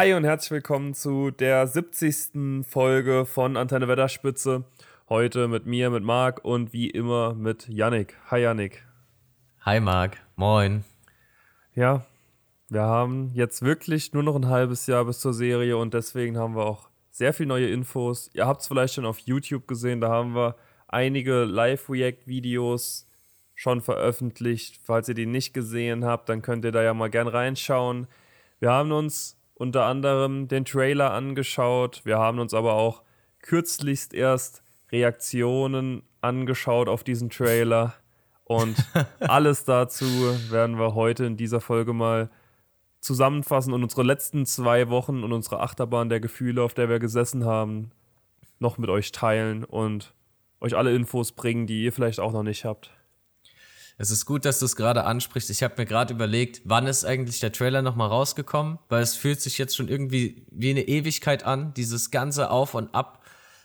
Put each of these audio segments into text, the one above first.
Hi und herzlich willkommen zu der 70. Folge von Antenne Wetterspitze. Heute mit mir, mit Marc und wie immer mit Yannick. Hi Yannick. Hi Marc, moin. Ja, wir haben jetzt wirklich nur noch ein halbes Jahr bis zur Serie und deswegen haben wir auch sehr viel neue Infos. Ihr habt es vielleicht schon auf YouTube gesehen, da haben wir einige Live-React-Videos schon veröffentlicht. Falls ihr die nicht gesehen habt, dann könnt ihr da ja mal gern reinschauen. Wir haben uns unter anderem den Trailer angeschaut. Wir haben uns aber auch kürzlichst erst Reaktionen angeschaut auf diesen Trailer. Und alles dazu werden wir heute in dieser Folge mal zusammenfassen und unsere letzten zwei Wochen und unsere Achterbahn der Gefühle, auf der wir gesessen haben, noch mit euch teilen und euch alle Infos bringen, die ihr vielleicht auch noch nicht habt. Es ist gut, dass du es gerade ansprichst. Ich habe mir gerade überlegt, wann ist eigentlich der Trailer nochmal rausgekommen? Weil es fühlt sich jetzt schon irgendwie wie eine Ewigkeit an, dieses ganze Auf und Ab,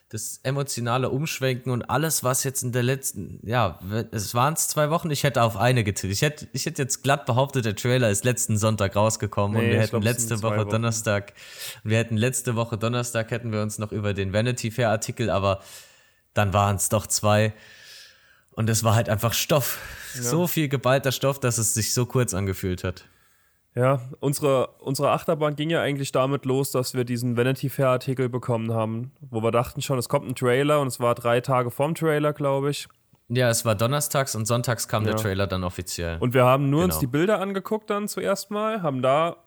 das emotionale Umschwenken und alles, was jetzt in der letzten, ja, es waren es zwei Wochen, ich hätte auf eine getippt. Ich hätte, ich hätte jetzt glatt behauptet, der Trailer ist letzten Sonntag rausgekommen nee, und wir hätten glaub, letzte Woche. Donnerstag, wir hätten letzte Woche Donnerstag hätten wir uns noch über den Vanity Fair Artikel, aber dann waren es doch zwei. Und es war halt einfach Stoff. Ja. So viel geballter Stoff, dass es sich so kurz angefühlt hat. Ja, unsere, unsere Achterbahn ging ja eigentlich damit los, dass wir diesen Vanity Fair Artikel bekommen haben, wo wir dachten schon, es kommt ein Trailer und es war drei Tage vorm Trailer, glaube ich. Ja, es war donnerstags und sonntags kam ja. der Trailer dann offiziell. Und wir haben nur genau. uns die Bilder angeguckt dann zuerst mal, haben da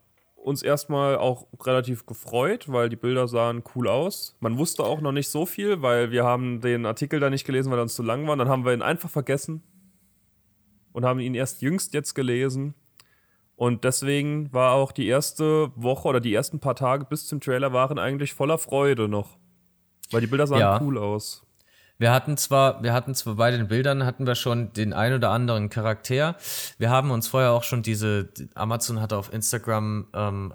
uns erstmal auch relativ gefreut, weil die Bilder sahen cool aus. Man wusste auch noch nicht so viel, weil wir haben den Artikel da nicht gelesen, weil er uns zu lang war. Dann haben wir ihn einfach vergessen und haben ihn erst jüngst jetzt gelesen. Und deswegen war auch die erste Woche oder die ersten paar Tage bis zum Trailer waren eigentlich voller Freude noch. Weil die Bilder sahen ja. cool aus. Wir hatten zwar, wir hatten zwar bei den Bildern hatten wir schon den ein oder anderen Charakter. Wir haben uns vorher auch schon diese, Amazon hatte auf Instagram ähm,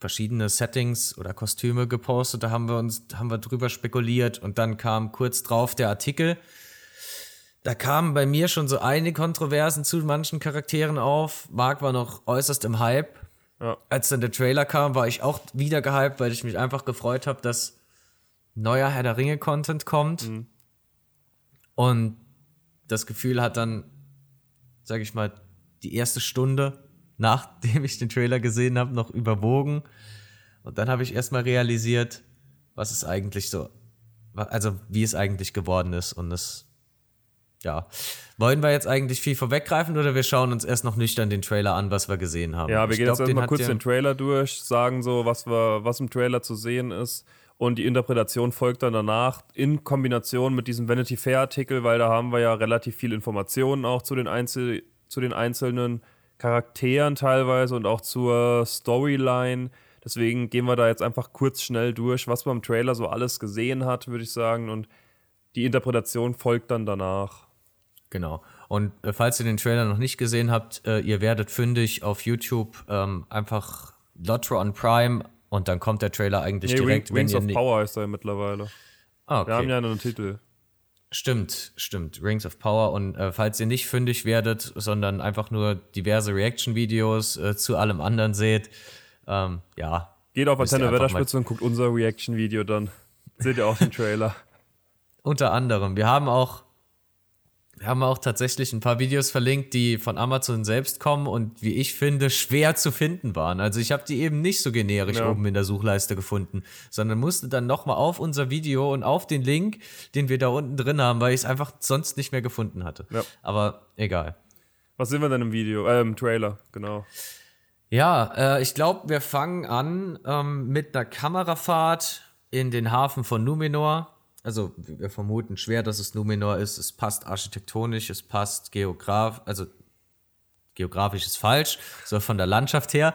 verschiedene Settings oder Kostüme gepostet. Da haben wir uns, haben wir drüber spekuliert und dann kam kurz drauf der Artikel. Da kamen bei mir schon so einige Kontroversen zu manchen Charakteren auf. Marc war noch äußerst im Hype. Ja. Als dann der Trailer kam, war ich auch wieder gehypt, weil ich mich einfach gefreut habe, dass neuer Herr der Ringe-Content kommt. Mhm. Und das Gefühl hat dann, sag ich mal, die erste Stunde, nachdem ich den Trailer gesehen habe, noch überwogen. Und dann habe ich erstmal realisiert, was es eigentlich so, also wie es eigentlich geworden ist. Und das, ja. Wollen wir jetzt eigentlich viel vorweggreifen oder wir schauen uns erst noch nüchtern den Trailer an, was wir gesehen haben? Ja, wir ich gehen glaub, jetzt erstmal kurz den Trailer durch, sagen so, was, wir, was im Trailer zu sehen ist und die Interpretation folgt dann danach in Kombination mit diesem Vanity Fair Artikel, weil da haben wir ja relativ viel Informationen auch zu den, Einzel zu den einzelnen Charakteren teilweise und auch zur Storyline. Deswegen gehen wir da jetzt einfach kurz schnell durch, was man im Trailer so alles gesehen hat, würde ich sagen. Und die Interpretation folgt dann danach. Genau. Und äh, falls ihr den Trailer noch nicht gesehen habt, äh, ihr werdet fündig auf YouTube ähm, einfach Lotro on Prime und dann kommt der Trailer eigentlich nee, direkt. Wings of Power ist er ja mittlerweile. Ah, okay. Wir haben ja einen Titel. Stimmt, stimmt. Rings of Power. Und äh, falls ihr nicht fündig werdet, sondern einfach nur diverse Reaction-Videos äh, zu allem anderen seht, ähm, ja. Geht auf Antenne Wetterspitze und guckt unser Reaction-Video dann. Seht ihr auch den Trailer. Unter anderem. Wir haben auch haben auch tatsächlich ein paar Videos verlinkt, die von Amazon selbst kommen und wie ich finde, schwer zu finden waren. Also ich habe die eben nicht so generisch ja. oben in der Suchleiste gefunden, sondern musste dann nochmal auf unser Video und auf den Link, den wir da unten drin haben, weil ich es einfach sonst nicht mehr gefunden hatte. Ja. Aber egal. Was sind wir denn im Video, äh, im Trailer, genau. Ja, äh, ich glaube, wir fangen an ähm, mit einer Kamerafahrt in den Hafen von Numenor also wir vermuten schwer, dass es Numenor ist. Es passt architektonisch, es passt geograf, also geografisch ist falsch, so von der Landschaft her.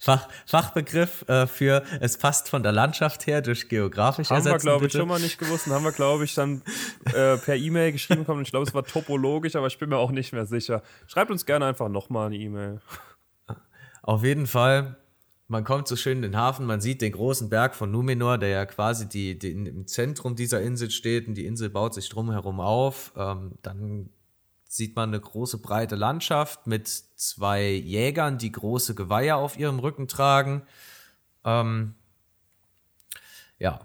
Fach, Fachbegriff äh, für es passt von der Landschaft her durch geografisch Haben wir, glaube ich, schon mal nicht gewusst. Haben wir, glaube ich, dann äh, per E-Mail geschrieben bekommen. Ich glaube, es war topologisch, aber ich bin mir auch nicht mehr sicher. Schreibt uns gerne einfach nochmal eine E-Mail. Auf jeden Fall man kommt so schön in den Hafen, man sieht den großen Berg von Numenor, der ja quasi die, die im Zentrum dieser Insel steht und die Insel baut sich drumherum auf. Ähm, dann sieht man eine große breite Landschaft mit zwei Jägern, die große Geweihe auf ihrem Rücken tragen. Ähm, ja,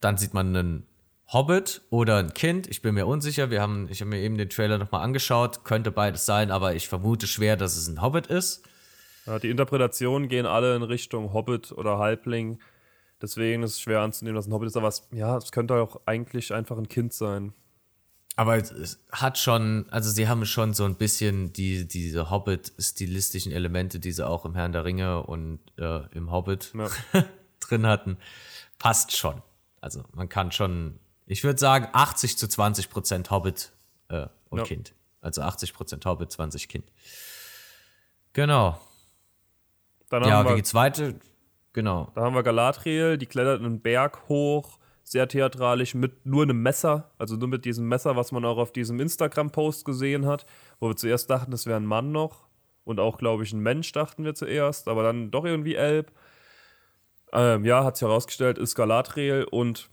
dann sieht man einen Hobbit oder ein Kind. Ich bin mir unsicher. Wir haben, ich habe mir eben den Trailer nochmal angeschaut. Könnte beides sein, aber ich vermute schwer, dass es ein Hobbit ist. Ja, die Interpretationen gehen alle in Richtung Hobbit oder Halbling. Deswegen ist es schwer anzunehmen, dass ein Hobbit ist. Aber es, ja, es könnte auch eigentlich einfach ein Kind sein. Aber es hat schon, also sie haben schon so ein bisschen die, diese Hobbit-stilistischen Elemente, die sie auch im Herrn der Ringe und äh, im Hobbit ja. drin hatten. Passt schon. Also man kann schon, ich würde sagen, 80 zu 20 Prozent Hobbit äh, und ja. Kind. Also 80 Prozent Hobbit, 20 Kind. Genau. Ja, wie geht's weiter? Genau. Da haben wir Galadriel, die klettert einen Berg hoch sehr theatralisch mit nur einem Messer, also nur mit diesem Messer, was man auch auf diesem Instagram-Post gesehen hat, wo wir zuerst dachten, das wäre ein Mann noch und auch, glaube ich, ein Mensch dachten wir zuerst, aber dann doch irgendwie Elb. Ähm, ja, hat sich herausgestellt, ist Galadriel und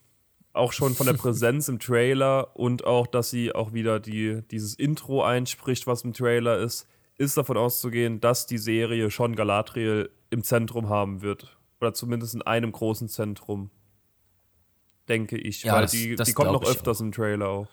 auch schon von der Präsenz im Trailer und auch, dass sie auch wieder die, dieses Intro einspricht, was im Trailer ist, ist davon auszugehen, dass die Serie schon Galadriel im Zentrum haben wird. Oder zumindest in einem großen Zentrum denke ich. Ja, weil das, die, das die kommt noch öfters auch. im Trailer auch.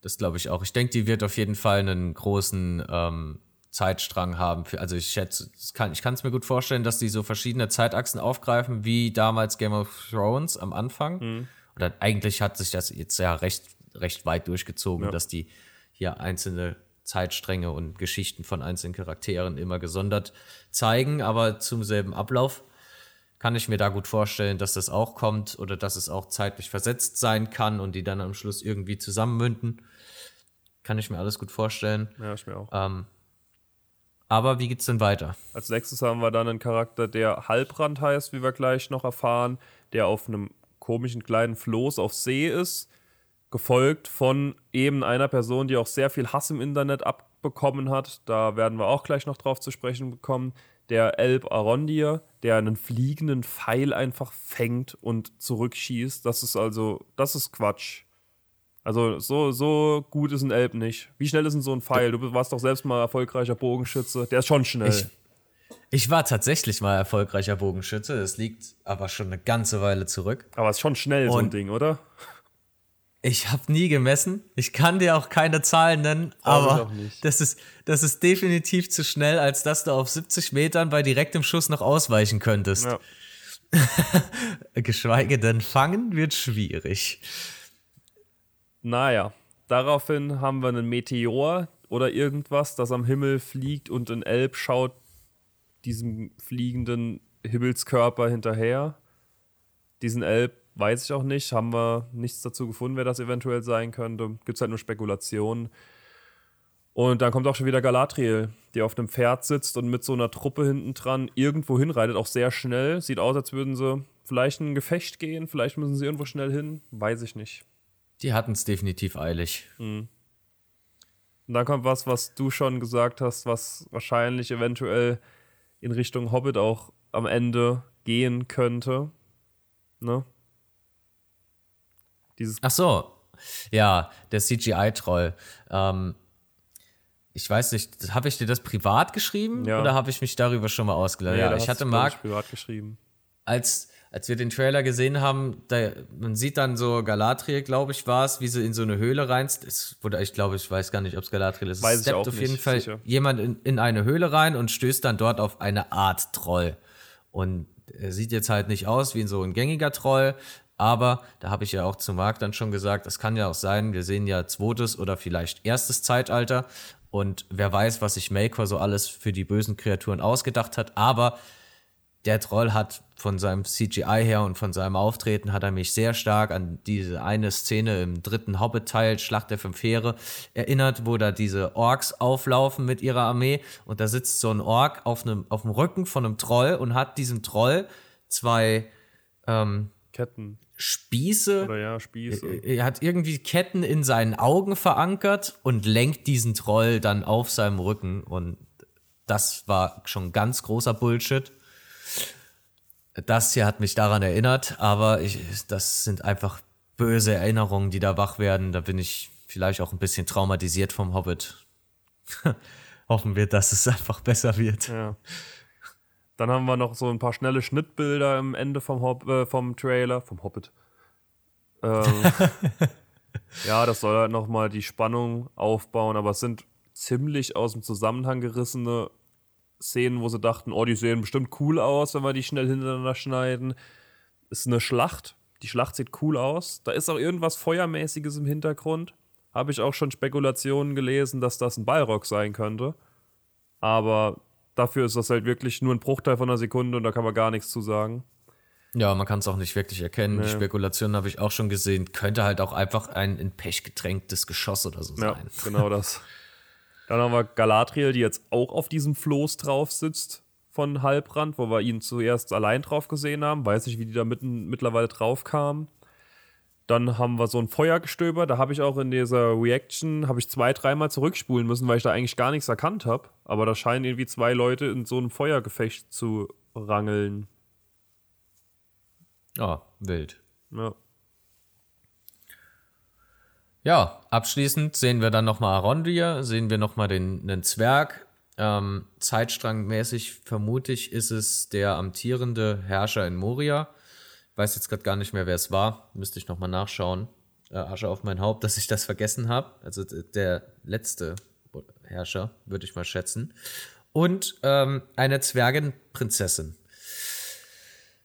Das glaube ich auch. Ich denke, die wird auf jeden Fall einen großen ähm, Zeitstrang haben. Für, also ich schätze, kann, ich kann es mir gut vorstellen, dass die so verschiedene Zeitachsen aufgreifen, wie damals Game of Thrones am Anfang. Mhm. Oder eigentlich hat sich das jetzt ja recht, recht weit durchgezogen, ja. dass die hier einzelne Zeitstränge und Geschichten von einzelnen Charakteren immer gesondert zeigen, aber zum selben Ablauf kann ich mir da gut vorstellen, dass das auch kommt oder dass es auch zeitlich versetzt sein kann und die dann am Schluss irgendwie zusammenmünden. Kann ich mir alles gut vorstellen. Ja, ich mir auch. Ähm, aber wie geht's denn weiter? Als nächstes haben wir dann einen Charakter, der Halbrand heißt, wie wir gleich noch erfahren, der auf einem komischen kleinen Floß auf See ist, gefolgt von eben einer Person, die auch sehr viel Hass im Internet abbekommen hat. Da werden wir auch gleich noch drauf zu sprechen bekommen der Elb Arondir, der einen fliegenden Pfeil einfach fängt und zurückschießt. Das ist also, das ist Quatsch. Also so, so gut ist ein Elb nicht. Wie schnell ist denn so ein Pfeil? Du warst doch selbst mal erfolgreicher Bogenschütze. Der ist schon schnell. Ich, ich war tatsächlich mal erfolgreicher Bogenschütze. Das liegt aber schon eine ganze Weile zurück. Aber es ist schon schnell, und so ein Ding, oder? Ich habe nie gemessen. Ich kann dir auch keine Zahlen nennen, aber das ist, das ist definitiv zu schnell, als dass du auf 70 Metern bei direktem Schuss noch ausweichen könntest. Ja. Geschweige denn fangen wird schwierig. Naja, daraufhin haben wir einen Meteor oder irgendwas, das am Himmel fliegt und ein Elb schaut diesem fliegenden Himmelskörper hinterher. Diesen Elb weiß ich auch nicht. Haben wir nichts dazu gefunden, wer das eventuell sein könnte. Gibt es halt nur Spekulationen. Und dann kommt auch schon wieder Galadriel, die auf einem Pferd sitzt und mit so einer Truppe hinten dran irgendwo hinreitet, auch sehr schnell. Sieht aus, als würden sie vielleicht in ein Gefecht gehen, vielleicht müssen sie irgendwo schnell hin, weiß ich nicht. Die hatten es definitiv eilig. Mhm. Und dann kommt was, was du schon gesagt hast, was wahrscheinlich eventuell in Richtung Hobbit auch am Ende gehen könnte. Ne? Dieses Ach so, ja, der CGI-Troll. Ähm, ich weiß nicht, habe ich dir das privat geschrieben ja. oder habe ich mich darüber schon mal ausgelassen? Nee, ja, ich hatte Marc privat geschrieben. Als, als wir den Trailer gesehen haben, da, man sieht dann so Galadriel, glaube ich, war es, wie sie in so eine Höhle rein. Oder ich glaube, ich weiß gar nicht, ob es Galadriel ist. Weiß es steppt auf nicht, jeden Fall sicher. jemand in, in eine Höhle rein und stößt dann dort auf eine Art Troll. Und er sieht jetzt halt nicht aus wie so ein gängiger Troll, aber da habe ich ja auch zu Marc dann schon gesagt, es kann ja auch sein, wir sehen ja zweites oder vielleicht erstes Zeitalter. Und wer weiß, was sich Maker so alles für die bösen Kreaturen ausgedacht hat. Aber der Troll hat von seinem CGI her und von seinem Auftreten hat er mich sehr stark an diese eine Szene im dritten Hobbit-Teil, Schlacht der Fünf Heere, erinnert, wo da diese Orks auflaufen mit ihrer Armee und da sitzt so ein Ork auf, einem, auf dem Rücken von einem Troll und hat diesem Troll zwei ähm, Ketten. Spieße. Oder ja, Spieße. Er hat irgendwie Ketten in seinen Augen verankert und lenkt diesen Troll dann auf seinem Rücken. Und das war schon ganz großer Bullshit. Das hier hat mich daran erinnert, aber ich, das sind einfach böse Erinnerungen, die da wach werden. Da bin ich vielleicht auch ein bisschen traumatisiert vom Hobbit. Hoffen wir, dass es einfach besser wird. Ja. Dann haben wir noch so ein paar schnelle Schnittbilder am Ende vom, Hop äh, vom Trailer, vom Hobbit. Ähm, ja, das soll halt nochmal die Spannung aufbauen, aber es sind ziemlich aus dem Zusammenhang gerissene Szenen, wo sie dachten, oh, die sehen bestimmt cool aus, wenn wir die schnell hintereinander schneiden. Ist eine Schlacht. Die Schlacht sieht cool aus. Da ist auch irgendwas Feuermäßiges im Hintergrund. Habe ich auch schon Spekulationen gelesen, dass das ein Ballrock sein könnte. Aber dafür ist das halt wirklich nur ein Bruchteil von einer Sekunde und da kann man gar nichts zu sagen. Ja, man kann es auch nicht wirklich erkennen. Nee. Die Spekulationen habe ich auch schon gesehen. Könnte halt auch einfach ein in Pech getränktes Geschoss oder so ja, sein. Genau das. Dann haben wir Galadriel, die jetzt auch auf diesem Floß drauf sitzt von Halbrand, wo wir ihn zuerst allein drauf gesehen haben. Weiß nicht, wie die da mitten, mittlerweile drauf kamen. Dann haben wir so ein Feuergestöber. Da habe ich auch in dieser Reaction, habe ich zwei, dreimal zurückspulen müssen, weil ich da eigentlich gar nichts erkannt habe. Aber da scheinen irgendwie zwei Leute in so einem Feuergefecht zu rangeln. Ah, wild. Ja. Ja, abschließend sehen wir dann nochmal Arondir, sehen wir nochmal den, den Zwerg. Ähm, Zeitstrangmäßig vermute ich, ist es der amtierende Herrscher in Moria. Weiß jetzt gerade gar nicht mehr, wer es war. Müsste ich nochmal nachschauen. Äh, Asche auf mein Haupt, dass ich das vergessen habe. Also der letzte Herrscher, würde ich mal schätzen. Und ähm, eine Zwergenprinzessin.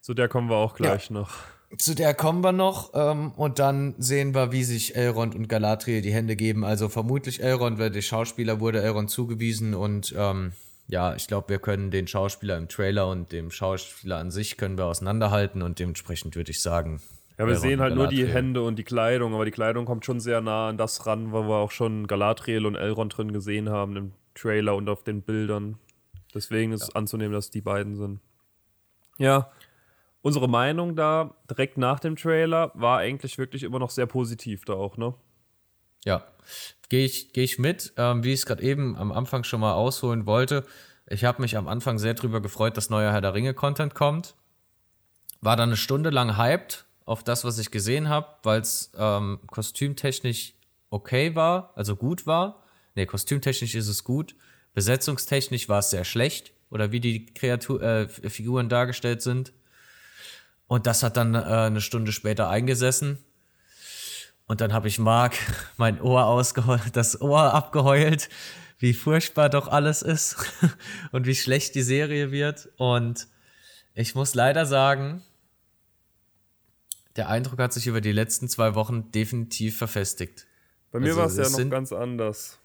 Zu der kommen wir auch gleich ja. noch. Zu der kommen wir noch ähm, und dann sehen wir, wie sich Elrond und Galadriel die Hände geben. Also vermutlich Elrond, weil der Schauspieler wurde Elrond zugewiesen und ähm, ja, ich glaube, wir können den Schauspieler im Trailer und dem Schauspieler an sich können wir auseinanderhalten und dementsprechend würde ich sagen. Ja, wir sehen halt nur die Hände und die Kleidung, aber die Kleidung kommt schon sehr nah an das ran, weil wir auch schon Galadriel und Elrond drin gesehen haben im Trailer und auf den Bildern. Deswegen ist ja. anzunehmen, dass die beiden sind. Ja, unsere Meinung da direkt nach dem Trailer war eigentlich wirklich immer noch sehr positiv da auch, ne? Ja, gehe ich, geh ich mit. Ähm, wie ich es gerade eben am Anfang schon mal ausholen wollte. Ich habe mich am Anfang sehr drüber gefreut, dass neuer Herr der Ringe-Content kommt. War dann eine Stunde lang hyped auf das, was ich gesehen habe, weil es ähm, kostümtechnisch okay war, also gut war. Ne, kostümtechnisch ist es gut. Besetzungstechnisch war es sehr schlecht. Oder wie die Kreatur äh, Figuren dargestellt sind. Und das hat dann äh, eine Stunde später eingesessen. Und dann habe ich Marc mein Ohr ausgeheult, das Ohr abgeheult, wie furchtbar doch alles ist und wie schlecht die Serie wird. Und ich muss leider sagen, der Eindruck hat sich über die letzten zwei Wochen definitiv verfestigt. Bei mir also, war es ja noch sind, ganz anders.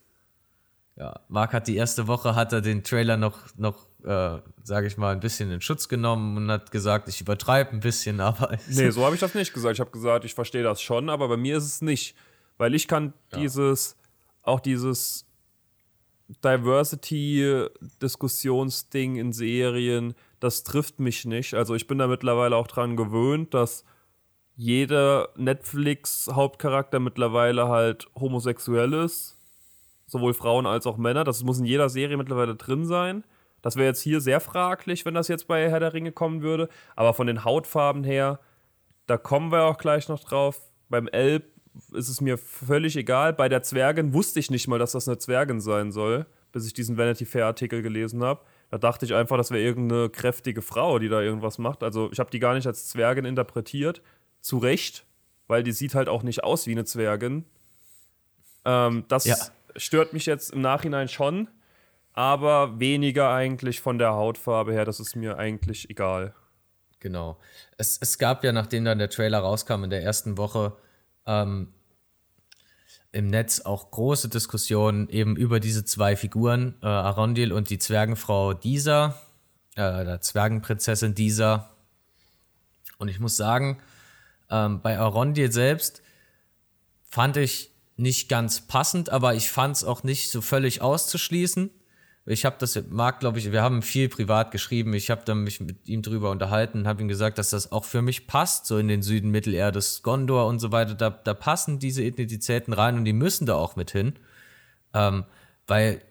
Ja, Marc hat die erste Woche, hat er den Trailer noch, noch äh, sage ich mal, ein bisschen in Schutz genommen und hat gesagt, ich übertreibe ein bisschen, aber. Nee, so habe ich das nicht gesagt. Ich habe gesagt, ich verstehe das schon, aber bei mir ist es nicht. Weil ich kann ja. dieses, auch dieses Diversity-Diskussionsding in Serien, das trifft mich nicht. Also ich bin da mittlerweile auch dran gewöhnt, dass jeder Netflix-Hauptcharakter mittlerweile halt homosexuell ist. Sowohl Frauen als auch Männer. Das muss in jeder Serie mittlerweile drin sein. Das wäre jetzt hier sehr fraglich, wenn das jetzt bei Herr der Ringe kommen würde. Aber von den Hautfarben her, da kommen wir auch gleich noch drauf. Beim Elb ist es mir völlig egal. Bei der Zwergin wusste ich nicht mal, dass das eine Zwergin sein soll, bis ich diesen Vanity Fair Artikel gelesen habe. Da dachte ich einfach, das wäre irgendeine kräftige Frau, die da irgendwas macht. Also ich habe die gar nicht als Zwergin interpretiert. Zu Recht, weil die sieht halt auch nicht aus wie eine Zwergin. Ähm, das ja. stört mich jetzt im Nachhinein schon aber weniger eigentlich von der Hautfarbe her. Das ist mir eigentlich egal. Genau. Es, es gab ja, nachdem dann der Trailer rauskam in der ersten Woche, ähm, im Netz auch große Diskussionen eben über diese zwei Figuren, äh, Arondil und die Zwergenfrau Disa, äh, der Zwergenprinzessin Disa. Und ich muss sagen, ähm, bei Arondil selbst fand ich nicht ganz passend, aber ich fand es auch nicht so völlig auszuschließen. Ich habe das, Marc, glaube ich, wir haben viel privat geschrieben. Ich habe mich mit ihm drüber unterhalten und habe ihm gesagt, dass das auch für mich passt, so in den Süden Mittelerdes, Gondor und so weiter. Da, da passen diese Ethnizitäten rein und die müssen da auch mit hin. Ähm, weil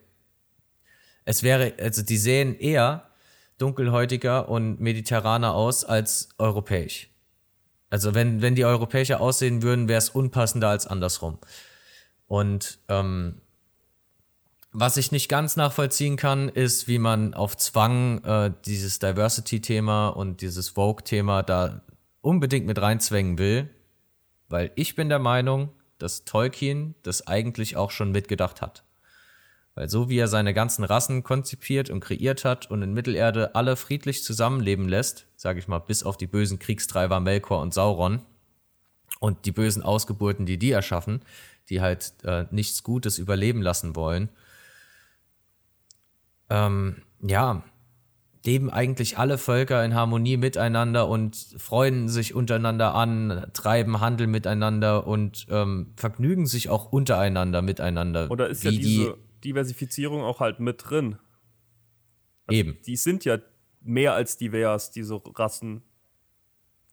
es wäre, also die sehen eher dunkelhäutiger und mediterraner aus als europäisch. Also wenn, wenn die europäischer aussehen würden, wäre es unpassender als andersrum. Und ähm, Was ich nicht ganz nachvollziehen kann, ist, wie man auf Zwang äh, dieses Diversity-Thema und dieses Vogue-Thema da unbedingt mit reinzwängen will. Weil ich bin der Meinung, dass Tolkien das eigentlich auch schon mitgedacht hat. Weil so wie er seine ganzen Rassen konzipiert und kreiert hat und in Mittelerde alle friedlich zusammenleben lässt, sage ich mal, bis auf die bösen Kriegstreiber Melkor und Sauron und die bösen Ausgeburten, die die erschaffen, die halt äh, nichts Gutes überleben lassen wollen, ähm, ja, leben eigentlich alle Völker in Harmonie miteinander und freuen sich untereinander an, treiben Handel miteinander und ähm, vergnügen sich auch untereinander miteinander. Oder ist ja diese die, Diversifizierung auch halt mit drin? Also eben. Die sind ja mehr als divers, diese Rassen.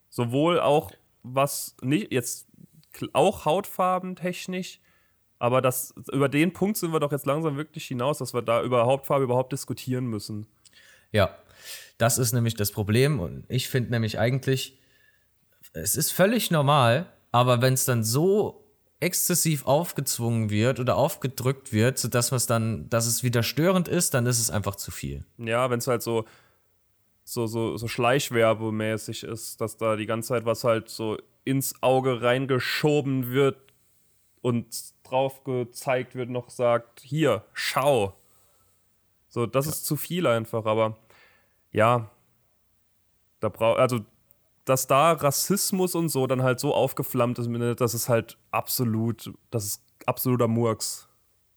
Sowohl auch was nicht jetzt auch Hautfarben technisch, aber das über den Punkt sind wir doch jetzt langsam wirklich hinaus, dass wir da über Hautfarbe überhaupt diskutieren müssen. Ja, das ist nämlich das Problem. Und ich finde nämlich eigentlich, es ist völlig normal, aber wenn es dann so exzessiv aufgezwungen wird oder aufgedrückt wird, sodass es dann, dass es wieder störend ist, dann ist es einfach zu viel. Ja, wenn es halt so, so, so, so schleichwerbemäßig ist, dass da die ganze Zeit was halt so ins Auge reingeschoben wird und drauf gezeigt wird, noch sagt, hier, schau. So, das ja. ist zu viel einfach, aber ja, da braucht, also, dass da Rassismus und so dann halt so aufgeflammt ist, das ist halt absolut, das ist absoluter Murks.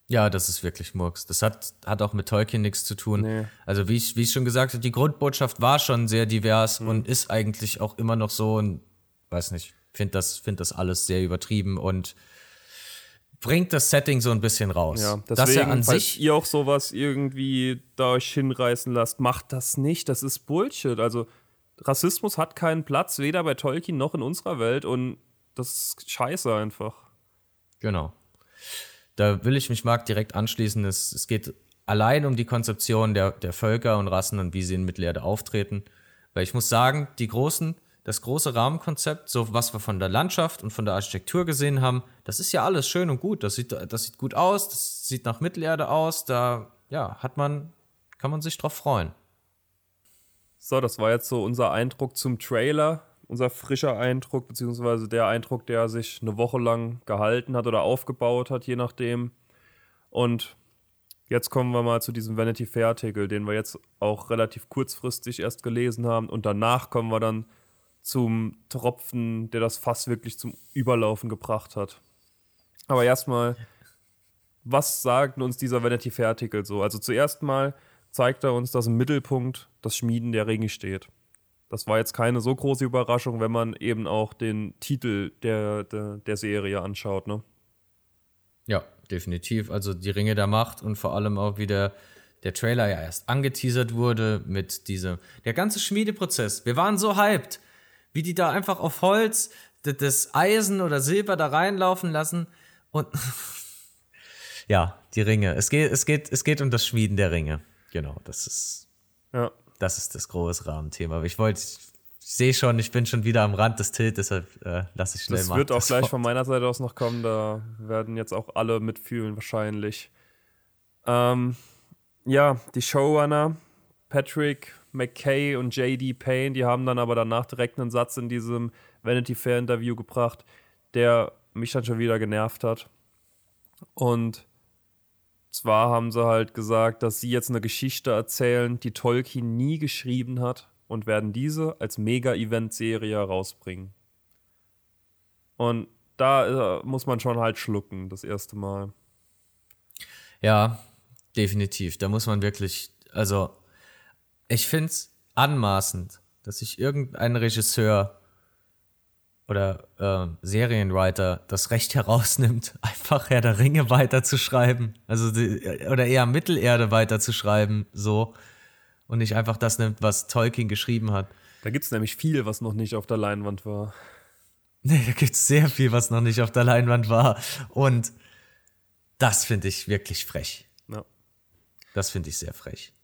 Ja, das ist wirklich Murks. Das hat, hat auch mit Tolkien nichts zu tun. Nee. Also, wie ich, wie ich schon gesagt habe, die Grundbotschaft war schon sehr divers mhm. und ist eigentlich auch immer noch so und weiß nicht, finde das, find das alles sehr übertrieben und bringt das Setting so ein bisschen raus. Ja, deswegen, dass er an sich ihr auch sowas irgendwie da euch hinreißen lasst, macht das nicht. Das ist Bullshit. Also Rassismus hat keinen Platz, weder bei Tolkien noch in unserer Welt und das ist scheiße einfach. Genau. Da will ich mich Marc direkt anschließen. Es, es geht allein um die Konzeption der, der Völker und Rassen und wie sie in Mittelerde auftreten. Weil ich muss sagen, die großen das große Rahmenkonzept, so was wir von der Landschaft und von der Architektur gesehen haben, das ist ja alles schön und gut. Das sieht, das sieht gut aus, das sieht nach Mittelerde aus. Da ja, hat man, kann man sich drauf freuen. So, das war jetzt so unser Eindruck zum Trailer, unser frischer Eindruck, beziehungsweise der Eindruck, der sich eine Woche lang gehalten hat oder aufgebaut hat, je nachdem. Und jetzt kommen wir mal zu diesem Vanity Fair-Artikel, den wir jetzt auch relativ kurzfristig erst gelesen haben. Und danach kommen wir dann zum Tropfen, der das Fass wirklich zum Überlaufen gebracht hat. Aber erstmal, was sagt uns dieser Vanity Fair Artikel so? Also zuerst mal zeigt er uns, dass im Mittelpunkt das Schmieden der Ringe steht. Das war jetzt keine so große Überraschung, wenn man eben auch den Titel der, der, der Serie anschaut, ne? Ja, definitiv. Also die Ringe der Macht und vor allem auch wieder der Trailer ja erst angeteasert wurde mit diesem, der ganze Schmiedeprozess. Wir waren so hyped wie die da einfach auf Holz das Eisen oder Silber da reinlaufen lassen und ja, die Ringe. Es geht, es geht, es geht um das Schmieden der Ringe. Genau, das ist, ja. das ist das große Rahmenthema. Aber ich wollte, ich sehe schon, ich bin schon wieder am Rand des Tilt, deshalb äh, lasse ich schnell das machen. Das wird auch gleich Wort. von meiner Seite aus noch kommen, da werden jetzt auch alle mitfühlen wahrscheinlich. Ähm, ja, die Showrunner, Patrick McKay und JD Payne, die haben dann aber danach direkt einen Satz in diesem Vanity Fair Interview gebracht, der mich dann schon wieder genervt hat. Und zwar haben sie halt gesagt, dass sie jetzt eine Geschichte erzählen, die Tolkien nie geschrieben hat und werden diese als Mega-Event-Serie herausbringen. Und da äh, muss man schon halt schlucken, das erste Mal. Ja, definitiv. Da muss man wirklich, also ich finde es anmaßend, dass sich irgendein Regisseur oder äh, Serienwriter das Recht herausnimmt, einfach Herr der Ringe weiterzuschreiben. Also die, oder eher Mittelerde weiterzuschreiben, so. Und nicht einfach das nimmt, was Tolkien geschrieben hat. Da gibt es nämlich viel, was noch nicht auf der Leinwand war. Nee, da gibt es sehr viel, was noch nicht auf der Leinwand war. Und das finde ich wirklich frech. Ja. Das finde ich sehr frech.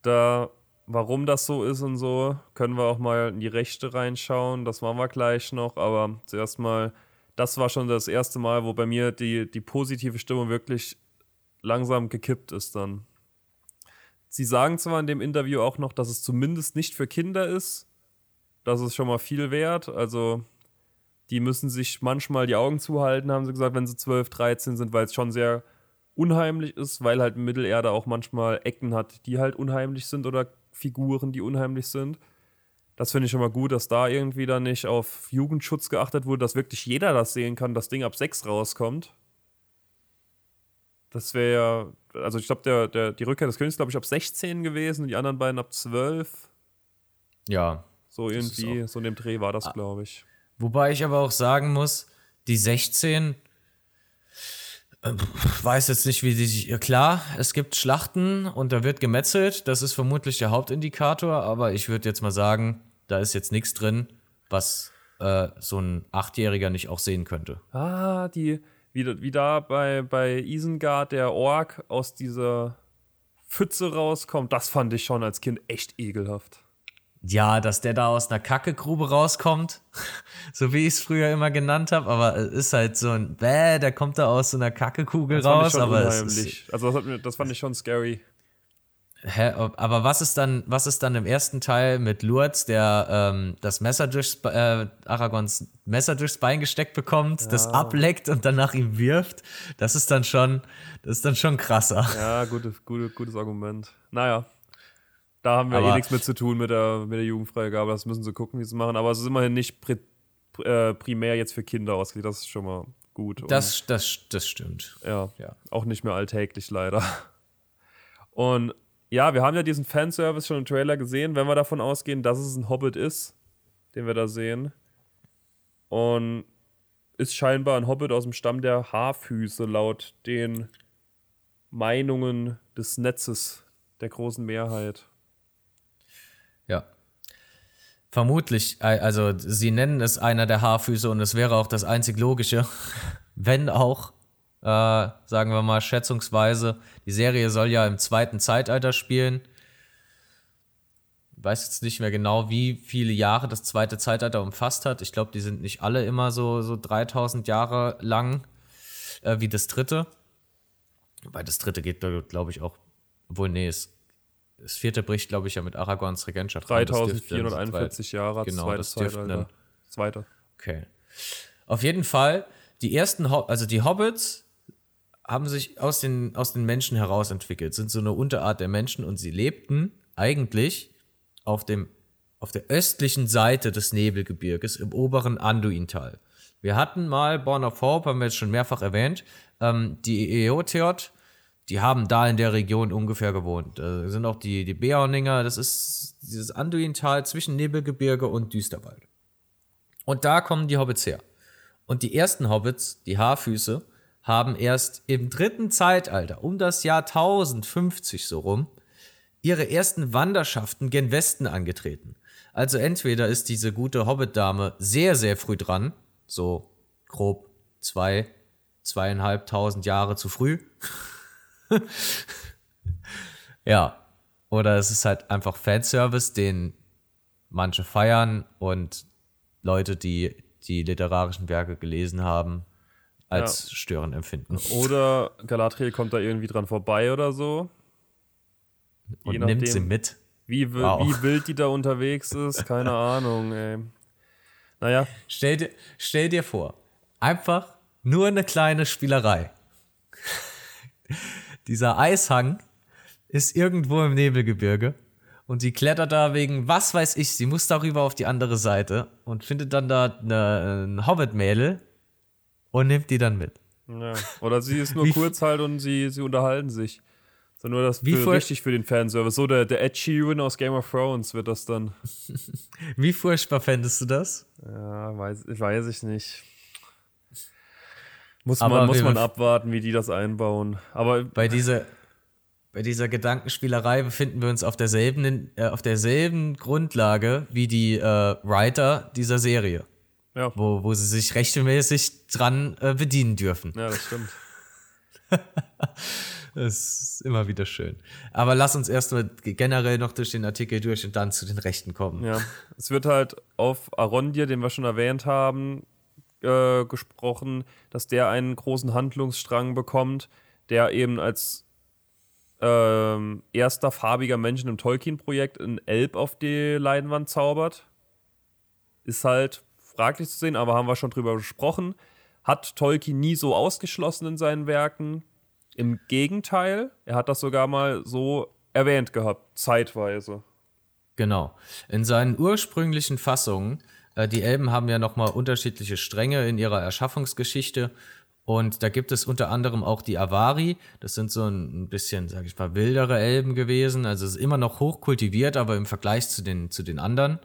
Da warum das so ist und so, können wir auch mal in die Rechte reinschauen. Das machen wir gleich noch. Aber zuerst mal, das war schon das erste Mal, wo bei mir die, die positive Stimmung wirklich langsam gekippt ist dann. Sie sagen zwar in dem Interview auch noch, dass es zumindest nicht für Kinder ist. Das ist schon mal viel wert. Also, die müssen sich manchmal die Augen zuhalten, haben sie gesagt, wenn sie 12, 13 sind, weil es schon sehr unheimlich ist, weil halt Mittelerde auch manchmal Ecken hat, die halt unheimlich sind oder Figuren, die unheimlich sind. Das finde ich schon mal gut, dass da irgendwie dann nicht auf Jugendschutz geachtet wurde, dass wirklich jeder das sehen kann, das Ding ab 6 rauskommt. Das wäre ja, also ich glaube, der, der, die Rückkehr des Königs, glaube ich, ab 16 gewesen und die anderen beiden ab 12. Ja. So irgendwie, so in dem Dreh war das, ah. glaube ich. Wobei ich aber auch sagen muss, die 16 äh, weiß jetzt nicht, wie die sich. Klar, es gibt Schlachten und da wird gemetzelt. Das ist vermutlich der Hauptindikator, aber ich würde jetzt mal sagen, da ist jetzt nichts drin, was äh, so ein Achtjähriger nicht auch sehen könnte. Ah, die, wie, wie da bei, bei Isengard der Ork aus dieser Pfütze rauskommt, das fand ich schon als Kind echt ekelhaft. Ja, dass der da aus einer Kackegrube rauskommt, so wie ich es früher immer genannt habe, aber es ist halt so ein Bäh, der kommt da aus so einer Kackekugel raus, aber unheimlich. Ist, also das, mir, das, fand ich schon scary. Hä, aber was ist dann, was ist dann im ersten Teil mit Lourdes, der ähm, das Messer durchs, äh, Aragons Messer durchs Bein gesteckt bekommt, ja. das ableckt und dann nach ihm wirft? Das ist dann schon, das ist dann schon krasser. Ja, gute, gute, gutes Argument. Naja, da haben wir aber eh nichts mit zu tun mit der, mit der Jugendfreigabe. Das müssen sie gucken, wie sie machen. Aber es ist immerhin nicht pri äh, primär jetzt für Kinder ausgelegt. Das ist schon mal gut. das, das, das stimmt. Ja, ja, auch nicht mehr alltäglich leider. Und ja, wir haben ja diesen Fanservice schon im Trailer gesehen, wenn wir davon ausgehen, dass es ein Hobbit ist, den wir da sehen. Und ist scheinbar ein Hobbit aus dem Stamm der Haarfüße, laut den Meinungen des Netzes der großen Mehrheit. Ja. Vermutlich, also sie nennen es einer der Haarfüße und es wäre auch das einzig Logische, wenn auch, äh, sagen wir mal schätzungsweise, die Serie soll ja im zweiten Zeitalter spielen. Ich weiß jetzt nicht mehr genau, wie viele Jahre das zweite Zeitalter umfasst hat. Ich glaube, die sind nicht alle immer so, so 3000 Jahre lang äh, wie das dritte. Weil das dritte geht, glaube ich, auch, obwohl, nee, es das vierte bricht, glaube ich, ja mit Aragorns Regentschaft. 3441 Jahre, genau, das dürfte Zweite. Okay. Auf jeden Fall, die ersten, Ho also die Hobbits haben sich aus den, aus den Menschen heraus entwickelt, sind so eine Unterart der Menschen und sie lebten eigentlich auf, dem, auf der östlichen Seite des Nebelgebirges im oberen Anduintal. Wir hatten mal Born of Hope, haben wir jetzt schon mehrfach erwähnt, ähm, die Eotheot die haben da in der Region ungefähr gewohnt. Da sind auch die, die Beorninger, das ist dieses Anduintal zwischen Nebelgebirge und Düsterwald. Und da kommen die Hobbits her. Und die ersten Hobbits, die Haarfüße, haben erst im dritten Zeitalter, um das Jahr 1050 so rum, ihre ersten Wanderschaften gen Westen angetreten. Also entweder ist diese gute Hobbit-Dame sehr, sehr früh dran, so grob zwei, zweieinhalbtausend Jahre zu früh, ja. Oder es ist halt einfach Fanservice, den manche feiern und Leute, die die literarischen Werke gelesen haben, als ja. störend empfinden. Oder Galadriel kommt da irgendwie dran vorbei oder so. Und Je nimmt sie mit. Wie, wow. wie wild die da unterwegs ist, keine Ahnung, ey. Naja. Stell dir, stell dir vor, einfach nur eine kleine Spielerei dieser Eishang ist irgendwo im Nebelgebirge und sie klettert da wegen, was weiß ich, sie muss darüber auf die andere Seite und findet dann da eine, ein Hobbit-Mädel und nimmt die dann mit. Ja. Oder sie ist nur kurz halt und sie, sie unterhalten sich. So nur das für, richtig für den Fanservice. So der, der Ed Sheeran aus Game of Thrones wird das dann. Wie furchtbar fändest du das? Ja, weiß, weiß ich nicht. Muss man, muss man abwarten, wie die das einbauen. Aber bei dieser, bei dieser Gedankenspielerei befinden wir uns auf derselben, äh, auf derselben Grundlage wie die äh, Writer dieser Serie. Ja. Wo, wo sie sich rechtmäßig dran äh, bedienen dürfen. Ja, das stimmt. das ist immer wieder schön. Aber lass uns erstmal generell noch durch den Artikel durch und dann zu den Rechten kommen. Ja, es wird halt auf Arondir, den wir schon erwähnt haben, äh, gesprochen, dass der einen großen Handlungsstrang bekommt, der eben als ähm, erster farbiger Mensch im Tolkien-Projekt in Elb auf die Leinwand zaubert. Ist halt fraglich zu sehen, aber haben wir schon drüber gesprochen. Hat Tolkien nie so ausgeschlossen in seinen Werken. Im Gegenteil, er hat das sogar mal so erwähnt gehabt, zeitweise. Genau. In seinen ursprünglichen Fassungen, die Elben haben ja nochmal unterschiedliche Stränge in ihrer Erschaffungsgeschichte. Und da gibt es unter anderem auch die Avari. Das sind so ein bisschen, sag ich mal, wildere Elben gewesen. Also es ist immer noch hochkultiviert, aber im Vergleich zu den, zu den anderen.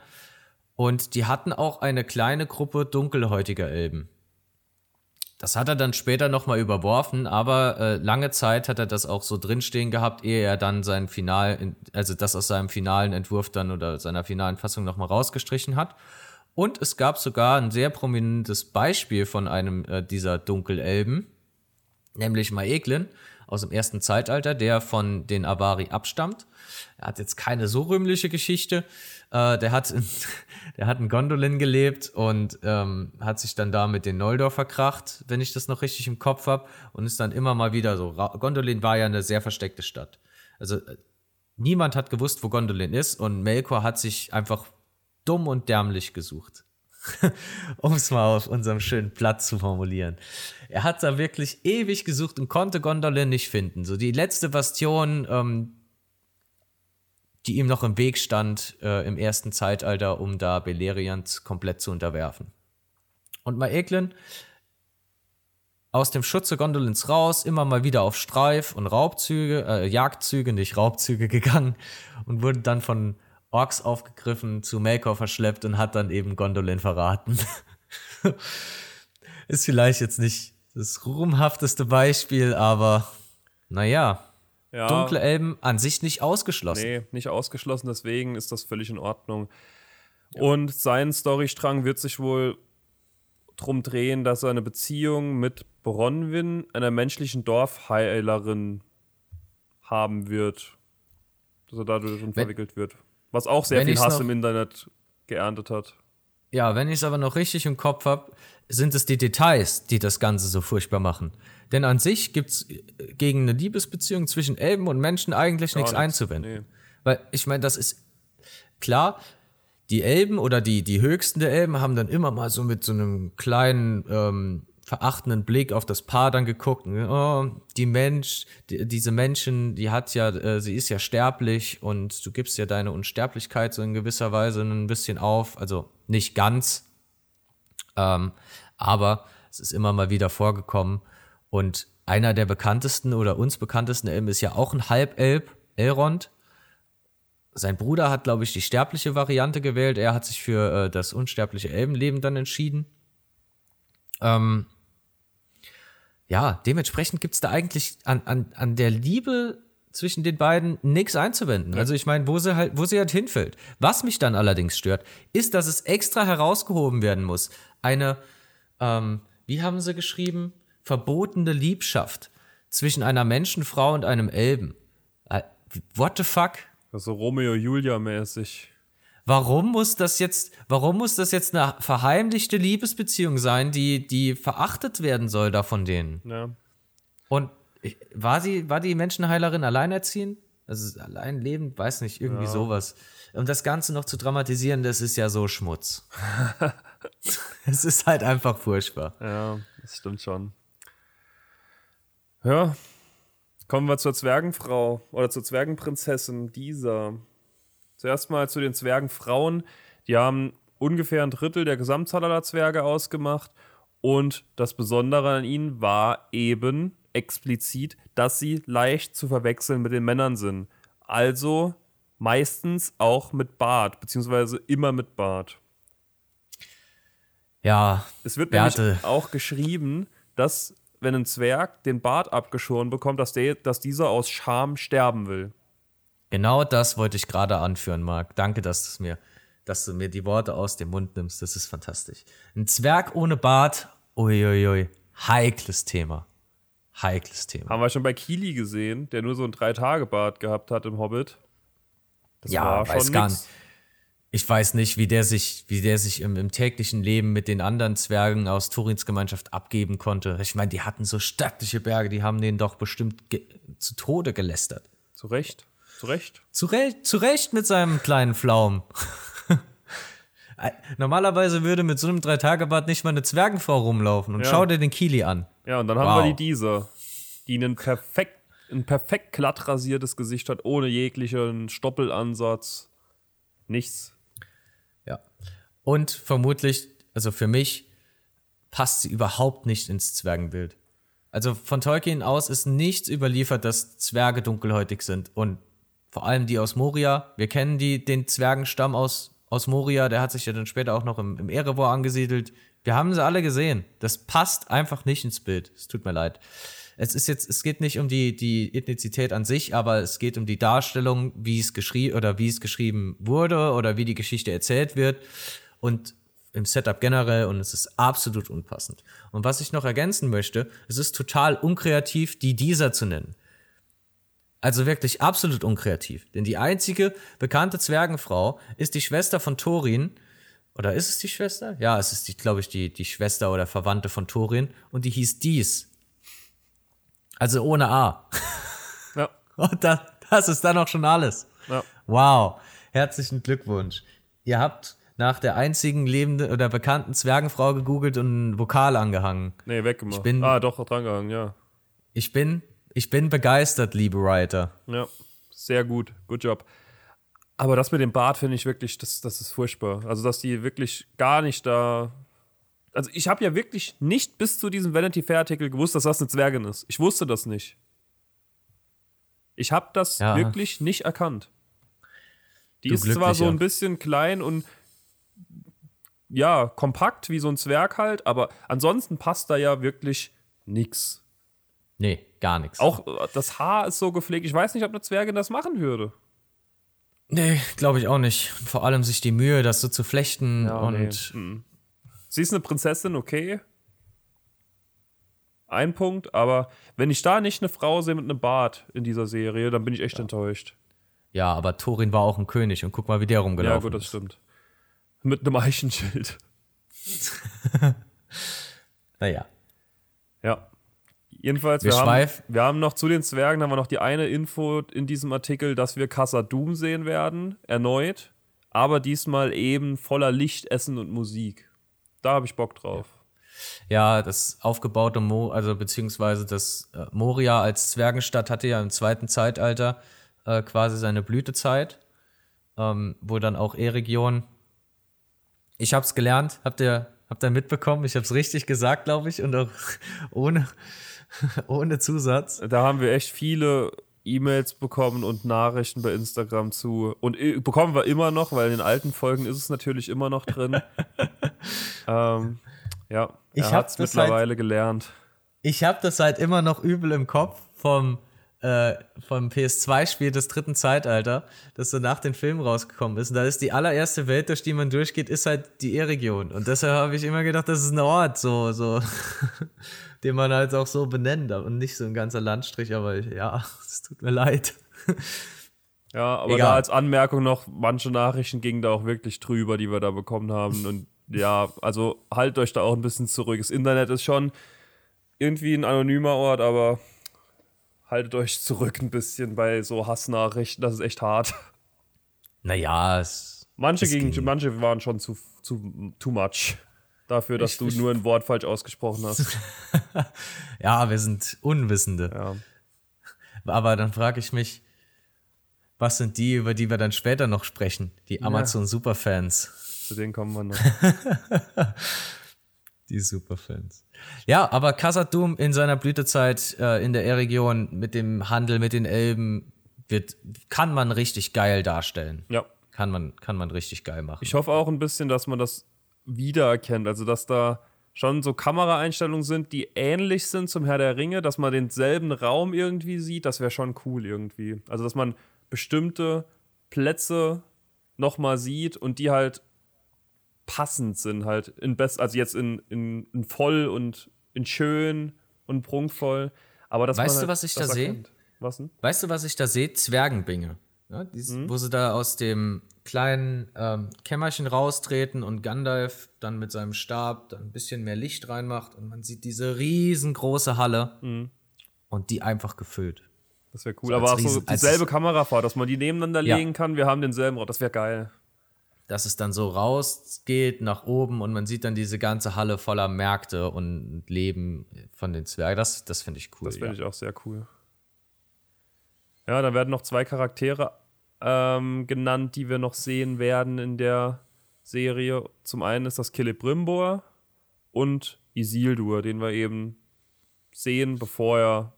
Und die hatten auch eine kleine Gruppe dunkelhäutiger Elben. Das hat er dann später nochmal überworfen, aber äh, lange Zeit hat er das auch so drinstehen gehabt, ehe er dann sein Final, also das aus seinem finalen Entwurf dann oder seiner finalen Fassung nochmal rausgestrichen hat. Und es gab sogar ein sehr prominentes Beispiel von einem äh, dieser Dunkelelben, nämlich Maeglin aus dem ersten Zeitalter, der von den Avari abstammt. Er hat jetzt keine so rühmliche Geschichte, äh, der, hat in, der hat in Gondolin gelebt und ähm, hat sich dann da mit den Noldor verkracht, wenn ich das noch richtig im Kopf habe, und ist dann immer mal wieder so. Gondolin war ja eine sehr versteckte Stadt. Also äh, niemand hat gewusst, wo Gondolin ist, und Melkor hat sich einfach dumm und därmlich gesucht. um es mal auf unserem schönen Platz zu formulieren. Er hat da wirklich ewig gesucht und konnte Gondolin nicht finden. So die letzte Bastion, ähm, die ihm noch im Weg stand äh, im ersten Zeitalter, um da Beleriand komplett zu unterwerfen. Und Maeglin aus dem Schutze Gondolins raus, immer mal wieder auf Streif und Raubzüge, äh, Jagdzüge, nicht Raubzüge gegangen und wurde dann von Orks aufgegriffen, zu Melkor verschleppt und hat dann eben Gondolin verraten. Ist vielleicht jetzt nicht das ruhmhafteste Beispiel, aber naja, ja. dunkle Elben an sich nicht ausgeschlossen. Nee, nicht ausgeschlossen, deswegen ist das völlig in Ordnung. Ja. Und sein Storystrang wird sich wohl drum drehen, dass er eine Beziehung mit Bronwyn, einer menschlichen Dorfheilerin, haben wird. Dass er dadurch schon verwickelt wird. Was auch sehr viel Hass im Internet geerntet hat. Ja, wenn ich es aber noch richtig im Kopf habe, sind es die Details, die das Ganze so furchtbar machen. Denn an sich gibt es äh, gegen eine Liebesbeziehung zwischen Elben und Menschen eigentlich nichts einzuwenden. Nee. Weil ich meine, das ist klar, die Elben oder die, die Höchsten der Elben haben dann immer mal so mit so einem kleinen ähm, verachtenden Blick auf das Paar dann geguckt. Oh, die Mensch, die, diese Menschen, die hat ja, äh, sie ist ja sterblich und du gibst ja deine Unsterblichkeit so in gewisser Weise ein bisschen auf. Also nicht ganz, ähm, aber es ist immer mal wieder vorgekommen. Und einer der bekanntesten oder uns bekanntesten Elben ist ja auch ein Halbelb, Elrond. Sein Bruder hat, glaube ich, die sterbliche Variante gewählt. Er hat sich für äh, das unsterbliche Elbenleben dann entschieden. Ähm, ja, dementsprechend gibt es da eigentlich an, an, an der Liebe zwischen den beiden nichts einzuwenden. Also ich meine, wo sie halt, wo sie halt hinfällt. Was mich dann allerdings stört, ist, dass es extra herausgehoben werden muss. Eine, ähm, wie haben sie geschrieben? verbotene Liebschaft zwischen einer Menschenfrau und einem Elben. Äh, what the fuck? Also Romeo-Julia-mäßig. Warum muss das jetzt, warum muss das jetzt eine verheimlichte Liebesbeziehung sein, die, die verachtet werden soll da von denen? Ja. Und war sie, war die Menschenheilerin alleinerziehend? Also allein lebend, weiß nicht, irgendwie ja. sowas. Um das Ganze noch zu dramatisieren, das ist ja so Schmutz. es ist halt einfach furchtbar. Ja, das stimmt schon. Ja, kommen wir zur Zwergenfrau oder zur Zwergenprinzessin dieser. Zuerst mal zu den Zwergenfrauen. Die haben ungefähr ein Drittel der Gesamtzahl aller Zwerge ausgemacht. Und das Besondere an ihnen war eben explizit, dass sie leicht zu verwechseln mit den Männern sind. Also meistens auch mit Bart, beziehungsweise immer mit Bart. Ja. Es wird Bärte. nämlich auch geschrieben, dass wenn ein Zwerg den Bart abgeschoren bekommt, dass, der, dass dieser aus Scham sterben will. Genau das wollte ich gerade anführen, Marc. Danke, dass, mir, dass du mir die Worte aus dem Mund nimmst. Das ist fantastisch. Ein Zwerg ohne Bart, uiuiui, heikles Thema. Heikles Thema. Haben wir schon bei Kili gesehen, der nur so ein Drei-Tage-Bart gehabt hat im Hobbit. Das ja, war weiß schon gar nicht. ich weiß nicht, wie der sich, wie der sich im, im, täglichen Leben mit den anderen Zwergen aus Turins Gemeinschaft abgeben konnte. Ich meine, die hatten so stattliche Berge, die haben den doch bestimmt zu Tode gelästert. Zu Recht. Zu Recht. Zu, Re zu Recht mit seinem kleinen Pflaum. Normalerweise würde mit so einem Drei-Tage-Bad nicht mal eine Zwergenfrau rumlaufen. Und ja. schau dir den Kili an. Ja, und dann wow. haben wir die diese, die einen perfekt, ein perfekt glatt rasiertes Gesicht hat, ohne jeglichen Stoppelansatz. Nichts. Ja. Und vermutlich, also für mich, passt sie überhaupt nicht ins Zwergenbild. Also von Tolkien aus ist nichts überliefert, dass Zwerge dunkelhäutig sind. Und vor allem die aus Moria. Wir kennen die, den Zwergenstamm aus, aus Moria, der hat sich ja dann später auch noch im, im Erebor angesiedelt. Wir haben sie alle gesehen. Das passt einfach nicht ins Bild. Es tut mir leid. Es ist jetzt, es geht nicht um die, die Ethnizität an sich, aber es geht um die Darstellung, wie es geschrieben oder wie es geschrieben wurde oder wie die Geschichte erzählt wird. Und im Setup generell und es ist absolut unpassend. Und was ich noch ergänzen möchte, es ist total unkreativ, die dieser zu nennen. Also wirklich absolut unkreativ. Denn die einzige bekannte Zwergenfrau ist die Schwester von Thorin. Oder ist es die Schwester? Ja, es ist, glaube ich, die, die Schwester oder Verwandte von Thorin. Und die hieß Dies. Also ohne A. Ja. Und das, das ist dann auch schon alles. Ja. Wow. Herzlichen Glückwunsch. Ihr habt nach der einzigen lebenden oder bekannten Zwergenfrau gegoogelt und einen Vokal angehangen. Nee, weggemacht. Ich bin, ah, doch, drangehangen, ja. Ich bin, ich bin begeistert, liebe Writer. Ja, sehr gut. Good job. Aber das mit dem Bart finde ich wirklich, das, das ist furchtbar. Also, dass die wirklich gar nicht da. Also, ich habe ja wirklich nicht bis zu diesem Vanity Fair-Artikel gewusst, dass das eine Zwergin ist. Ich wusste das nicht. Ich habe das ja. wirklich nicht erkannt. Die du ist zwar so ein bisschen klein und ja, kompakt wie so ein Zwerg halt, aber ansonsten passt da ja wirklich nichts. Nee, gar nichts. Auch äh, das Haar ist so gepflegt. Ich weiß nicht, ob eine Zwergin das machen würde. Nee, glaube ich auch nicht. Vor allem sich die Mühe, das so zu flechten ja, und. Nee. Hm. Sie ist eine Prinzessin, okay. Ein Punkt, aber wenn ich da nicht eine Frau sehe mit einem Bart in dieser Serie, dann bin ich echt ja. enttäuscht. Ja, aber Thorin war auch ein König und guck mal, wie der rumgelaufen ist. Ja, gut, das ist. stimmt mit einem Eichenschild. naja. Ja. Jedenfalls, wir, wir haben, wir haben noch zu den Zwergen, haben wir noch die eine Info in diesem Artikel, dass wir Casa Doom sehen werden, erneut. Aber diesmal eben voller Licht, Essen und Musik. Da habe ich Bock drauf. Ja, das aufgebaute Mo, also beziehungsweise das äh, Moria als Zwergenstadt hatte ja im zweiten Zeitalter äh, quasi seine Blütezeit, ähm, wo dann auch E-Region ich habe es gelernt, habt ihr, habt ihr mitbekommen? Ich habe es richtig gesagt, glaube ich, und auch ohne, ohne Zusatz. Da haben wir echt viele E-Mails bekommen und Nachrichten bei Instagram zu. Und bekommen wir immer noch, weil in den alten Folgen ist es natürlich immer noch drin. ähm, ja, er hat es mittlerweile halt, gelernt. Ich habe das halt immer noch übel im Kopf vom äh, vom PS2-Spiel des dritten Zeitalter, das so nach den Filmen rausgekommen ist. Und da ist die allererste Welt, durch die man durchgeht, ist halt die E-Region. Und deshalb habe ich immer gedacht, das ist ein Ort, so, so, den man halt auch so benennt und nicht so ein ganzer Landstrich, aber ich, ja, es tut mir leid. Ja, aber Egal. da als Anmerkung noch, manche Nachrichten gingen da auch wirklich drüber, die wir da bekommen haben. Und ja, also haltet euch da auch ein bisschen zurück. Das Internet ist schon irgendwie ein anonymer Ort, aber haltet euch zurück ein bisschen bei so Hassnachrichten. Das ist echt hart. Naja, es. Manche, es gegen, manche waren schon zu, zu too much dafür, dass ich, du ich, nur ein Wort falsch ausgesprochen hast. ja, wir sind Unwissende. Ja. Aber dann frage ich mich, was sind die, über die wir dann später noch sprechen? Die Amazon ja. Superfans. Zu denen kommen wir noch. Die Superfans. Ja, aber Khazad-Dum in seiner Blütezeit äh, in der E-Region mit dem Handel mit den Elben wird, kann man richtig geil darstellen. Ja. Kann man, kann man richtig geil machen. Ich hoffe auch ein bisschen, dass man das wiedererkennt. Also, dass da schon so Kameraeinstellungen sind, die ähnlich sind zum Herr der Ringe, dass man denselben Raum irgendwie sieht. Das wäre schon cool irgendwie. Also, dass man bestimmte Plätze nochmal sieht und die halt passend sind, halt in best, also jetzt in, in, in voll und in schön und prunkvoll. Aber das weißt du, halt, was ich da sehe? Was denn? Weißt du, was ich da sehe? Zwergenbinge. Ja, dies, mhm. Wo sie da aus dem kleinen ähm, Kämmerchen raustreten und Gandalf dann mit seinem Stab dann ein bisschen mehr Licht reinmacht und man sieht diese riesengroße Halle Mhm. und die einfach gefüllt. Das wäre cool. So Aber auch so dieselbe Kamerafahrt, dass man die nebeneinander Ja. legen kann. Wir haben denselben Ort. Das wäre geil. Dass es dann so rausgeht nach oben und man sieht dann diese ganze Halle voller Märkte und Leben von den Zwergen. Das, das finde ich cool. Das finde ja. ich auch sehr cool. Ja, dann werden noch zwei Charaktere ähm, genannt, die wir noch sehen werden in der Serie. Zum einen ist das Celebrimbor und Isildur, den wir eben sehen, bevor er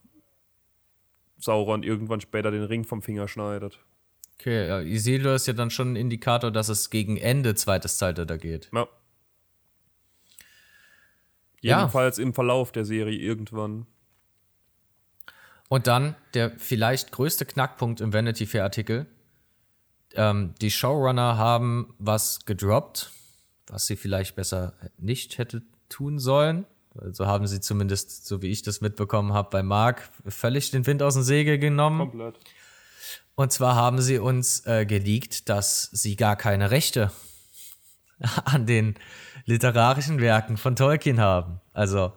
Sauron irgendwann später den Ring vom Finger schneidet. Okay, ja, Isildur ist ja dann schon ein Indikator, dass es gegen Ende zweites Zeitalter geht. Ja. Ja. Jedenfalls im Verlauf der Serie irgendwann. Und dann der vielleicht größte Knackpunkt im Vanity Fair Artikel. Ähm, die Showrunner haben was gedroppt, was sie vielleicht besser nicht hätte tun sollen. Also haben sie zumindest, so wie ich das mitbekommen habe, bei Mark völlig den Wind aus dem Segel genommen. Komplett. Und zwar haben sie uns äh, geleakt, dass sie gar keine Rechte an den literarischen Werken von Tolkien haben. Also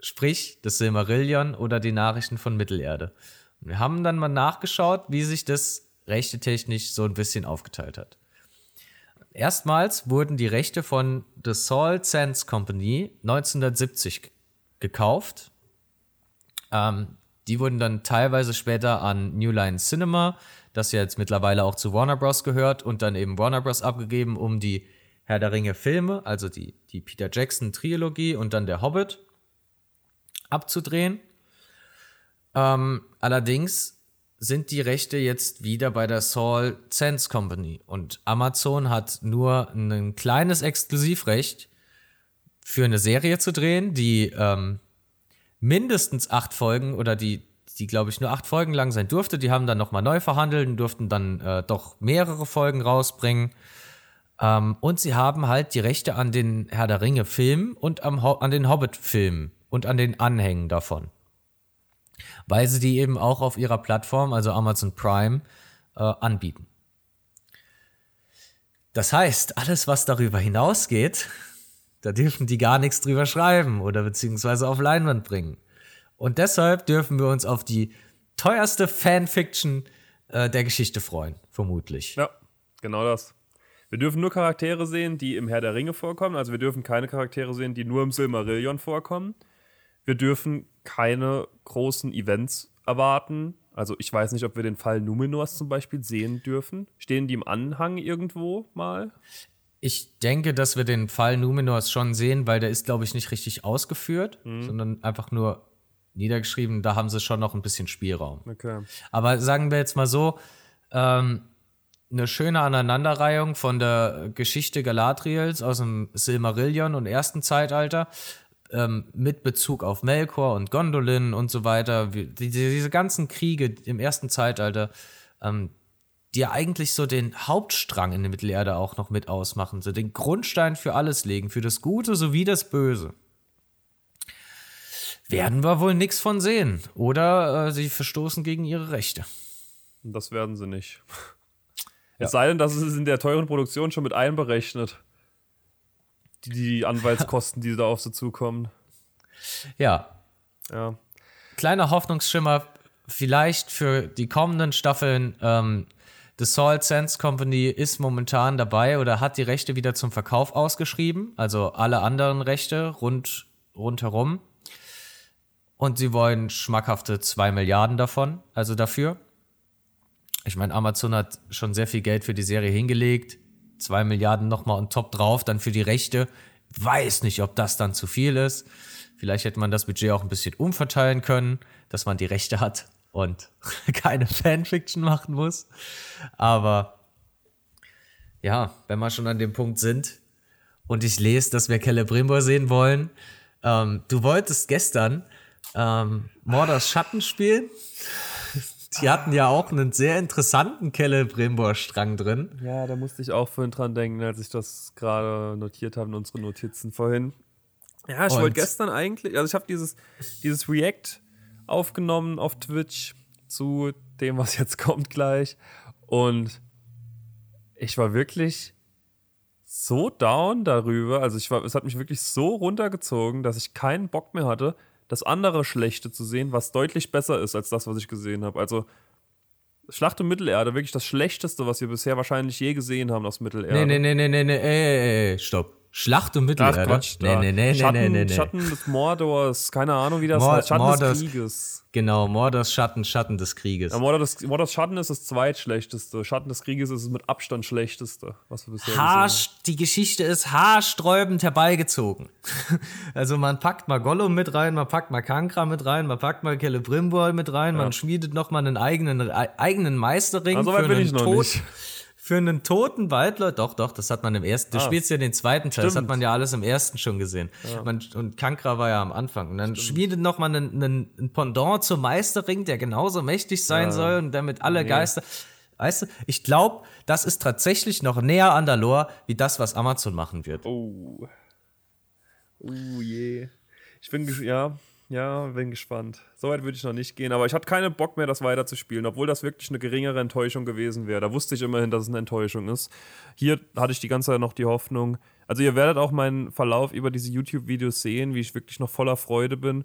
sprich das Silmarillion oder die Nachrichten von Mittelerde. Wir haben dann mal nachgeschaut, wie sich das rechtetechnisch so ein bisschen aufgeteilt hat. Erstmals wurden die Rechte von The Salt Sands Company 1970 g- gekauft. Ähm, die wurden dann teilweise später an New Line Cinema, das ja jetzt mittlerweile auch zu Warner Bros. gehört, und dann eben Warner Bros. abgegeben, um die Herr der Ringe Filme, also die, die Peter Jackson Trilogie und dann der Hobbit abzudrehen. Ähm, allerdings sind die Rechte jetzt wieder bei der Saul Sense Company und Amazon hat nur ein kleines Exklusivrecht für eine Serie zu drehen, die ähm, mindestens acht Folgen oder die, die glaube ich nur acht Folgen lang sein durfte. Die haben dann nochmal neu verhandelt und durften dann äh, doch mehrere Folgen rausbringen. Ähm, und sie haben halt die Rechte an den Herr der Ringe Filmen und am an den Hobbit Filmen und an den Anhängen davon. Weil sie die eben auch auf ihrer Plattform, also Amazon Prime, äh, anbieten. Das heißt, alles, was darüber hinausgeht, da dürfen die gar nichts drüber schreiben oder beziehungsweise auf Leinwand bringen. Und deshalb dürfen wir uns auf die teuerste Fanfiction äh, der Geschichte freuen, vermutlich. Ja, genau das. Wir dürfen nur Charaktere sehen, die im Herr der Ringe vorkommen. Also wir dürfen keine Charaktere sehen, die nur im Silmarillion vorkommen. Wir dürfen keine großen Events erwarten. Also ich weiß nicht, ob wir den Fall Numenors zum Beispiel sehen dürfen. Stehen die im Anhang irgendwo mal? Ich denke, dass wir den Fall Numenors schon sehen, weil der ist, glaube ich, nicht richtig ausgeführt, sondern einfach nur niedergeschrieben. Da haben sie schon noch ein bisschen Spielraum. Okay. Aber sagen wir jetzt mal so, ähm, eine schöne Aneinanderreihung von der Geschichte Galadriels aus dem Silmarillion und ersten Zeitalter ähm, mit Bezug auf Melkor und Gondolin und so weiter. Wie, die, diese ganzen Kriege im ersten Zeitalter, ähm, die ja eigentlich so den Hauptstrang in der Mittelerde auch noch mit ausmachen, so den Grundstein für alles legen, für das Gute sowie das Böse. Werden wir wohl nichts von sehen. Oder äh, sie verstoßen gegen ihre Rechte. Das werden sie nicht. Ja. Es sei denn, dass es in der teuren Produktion schon mit einberechnet. Die, die Anwaltskosten, die da auf sie zukommen. Ja, Ja. kleiner Hoffnungsschimmer vielleicht für die kommenden Staffeln. Ähm, The Salt Sands Company ist momentan dabei oder hat die Rechte wieder zum Verkauf ausgeschrieben, also alle anderen Rechte rund, rundherum. Und sie wollen schmackhafte 2 Milliarden davon, also dafür. Ich meine, Amazon hat schon sehr viel Geld für die Serie hingelegt. 2 Milliarden nochmal on top drauf, dann für die Rechte. Weiß nicht, ob das dann zu viel ist. Vielleicht hätte man das Budget auch ein bisschen umverteilen können, dass man die Rechte hat und keine Fanfiction machen muss. Aber ja, wenn wir schon an dem Punkt sind und ich lese, dass wir Celebrimbor sehen wollen, ähm, du wolltest gestern ähm, Mordors Schatten spielen. Die hatten ja auch einen sehr interessanten Celebrimbor-Strang drin. Ja, da musste ich auch vorhin dran denken, als ich das gerade notiert habe in unsere Notizen vorhin. Ja, ich wollte gestern eigentlich, also ich habe dieses, dieses React aufgenommen auf Twitch zu dem, was jetzt kommt gleich. Und ich war wirklich so down darüber. Also ich war, es hat mich wirklich so runtergezogen, dass ich keinen Bock mehr hatte, das andere Schlechte zu sehen, was deutlich besser ist als das, was ich gesehen habe. Also Schlacht um Mittelerde, wirklich das Schlechteste, was wir bisher wahrscheinlich je gesehen haben aus Mittelerde. Nee, nee, nee, nee, nee, nee, ey, ey, stopp. Schlacht um Mittelerde? Ach Quatsch, nee, nee, nee, Schatten, nee, nee, nee. Schatten des Mordors, keine Ahnung, wie das Mor heißt. Schatten Mordors- des Krieges. Genau, Mordors Schatten, Schatten des Krieges. Ja, Mordor des, Mordors Schatten ist das zweitschlechteste. Schatten des Krieges ist das mit Abstand schlechteste, was wir bisher gesehen haben. Die Geschichte ist haarsträubend herbeigezogen. also man packt mal Gollum mit rein, man packt mal Kankra mit rein, man packt mal Celebrimbor mit rein, man schmiedet noch mal einen eigenen, e- eigenen Meisterring so weit für, bin einen Tod, nicht. Für einen toten Waldleut. Doch, doch, das hat man im ersten. Du Ah. spielst ja den zweiten Teil, das hat Stimmt. man ja alles im ersten schon gesehen. Man, und Kankra war ja am Anfang. Und dann schmiedet noch mal einen, einen, einen Pendant zum Meisterring, der genauso mächtig sein Ja. soll und damit alle Nee. Geister. Weißt du, ich glaube, das ist tatsächlich noch näher an der Lore, wie das, was Amazon machen wird. Oh. Oh je. Ich bin, ja, ja, bin gespannt. Soweit würde ich noch nicht gehen, aber ich hatte keinen Bock mehr, das weiterzuspielen, obwohl das wirklich eine geringere Enttäuschung gewesen wäre. Da wusste ich immerhin, dass es eine Enttäuschung ist. Hier hatte ich die ganze Zeit noch die Hoffnung. Also, ihr werdet auch meinen Verlauf über diese YouTube-Videos sehen, wie ich wirklich noch voller Freude bin.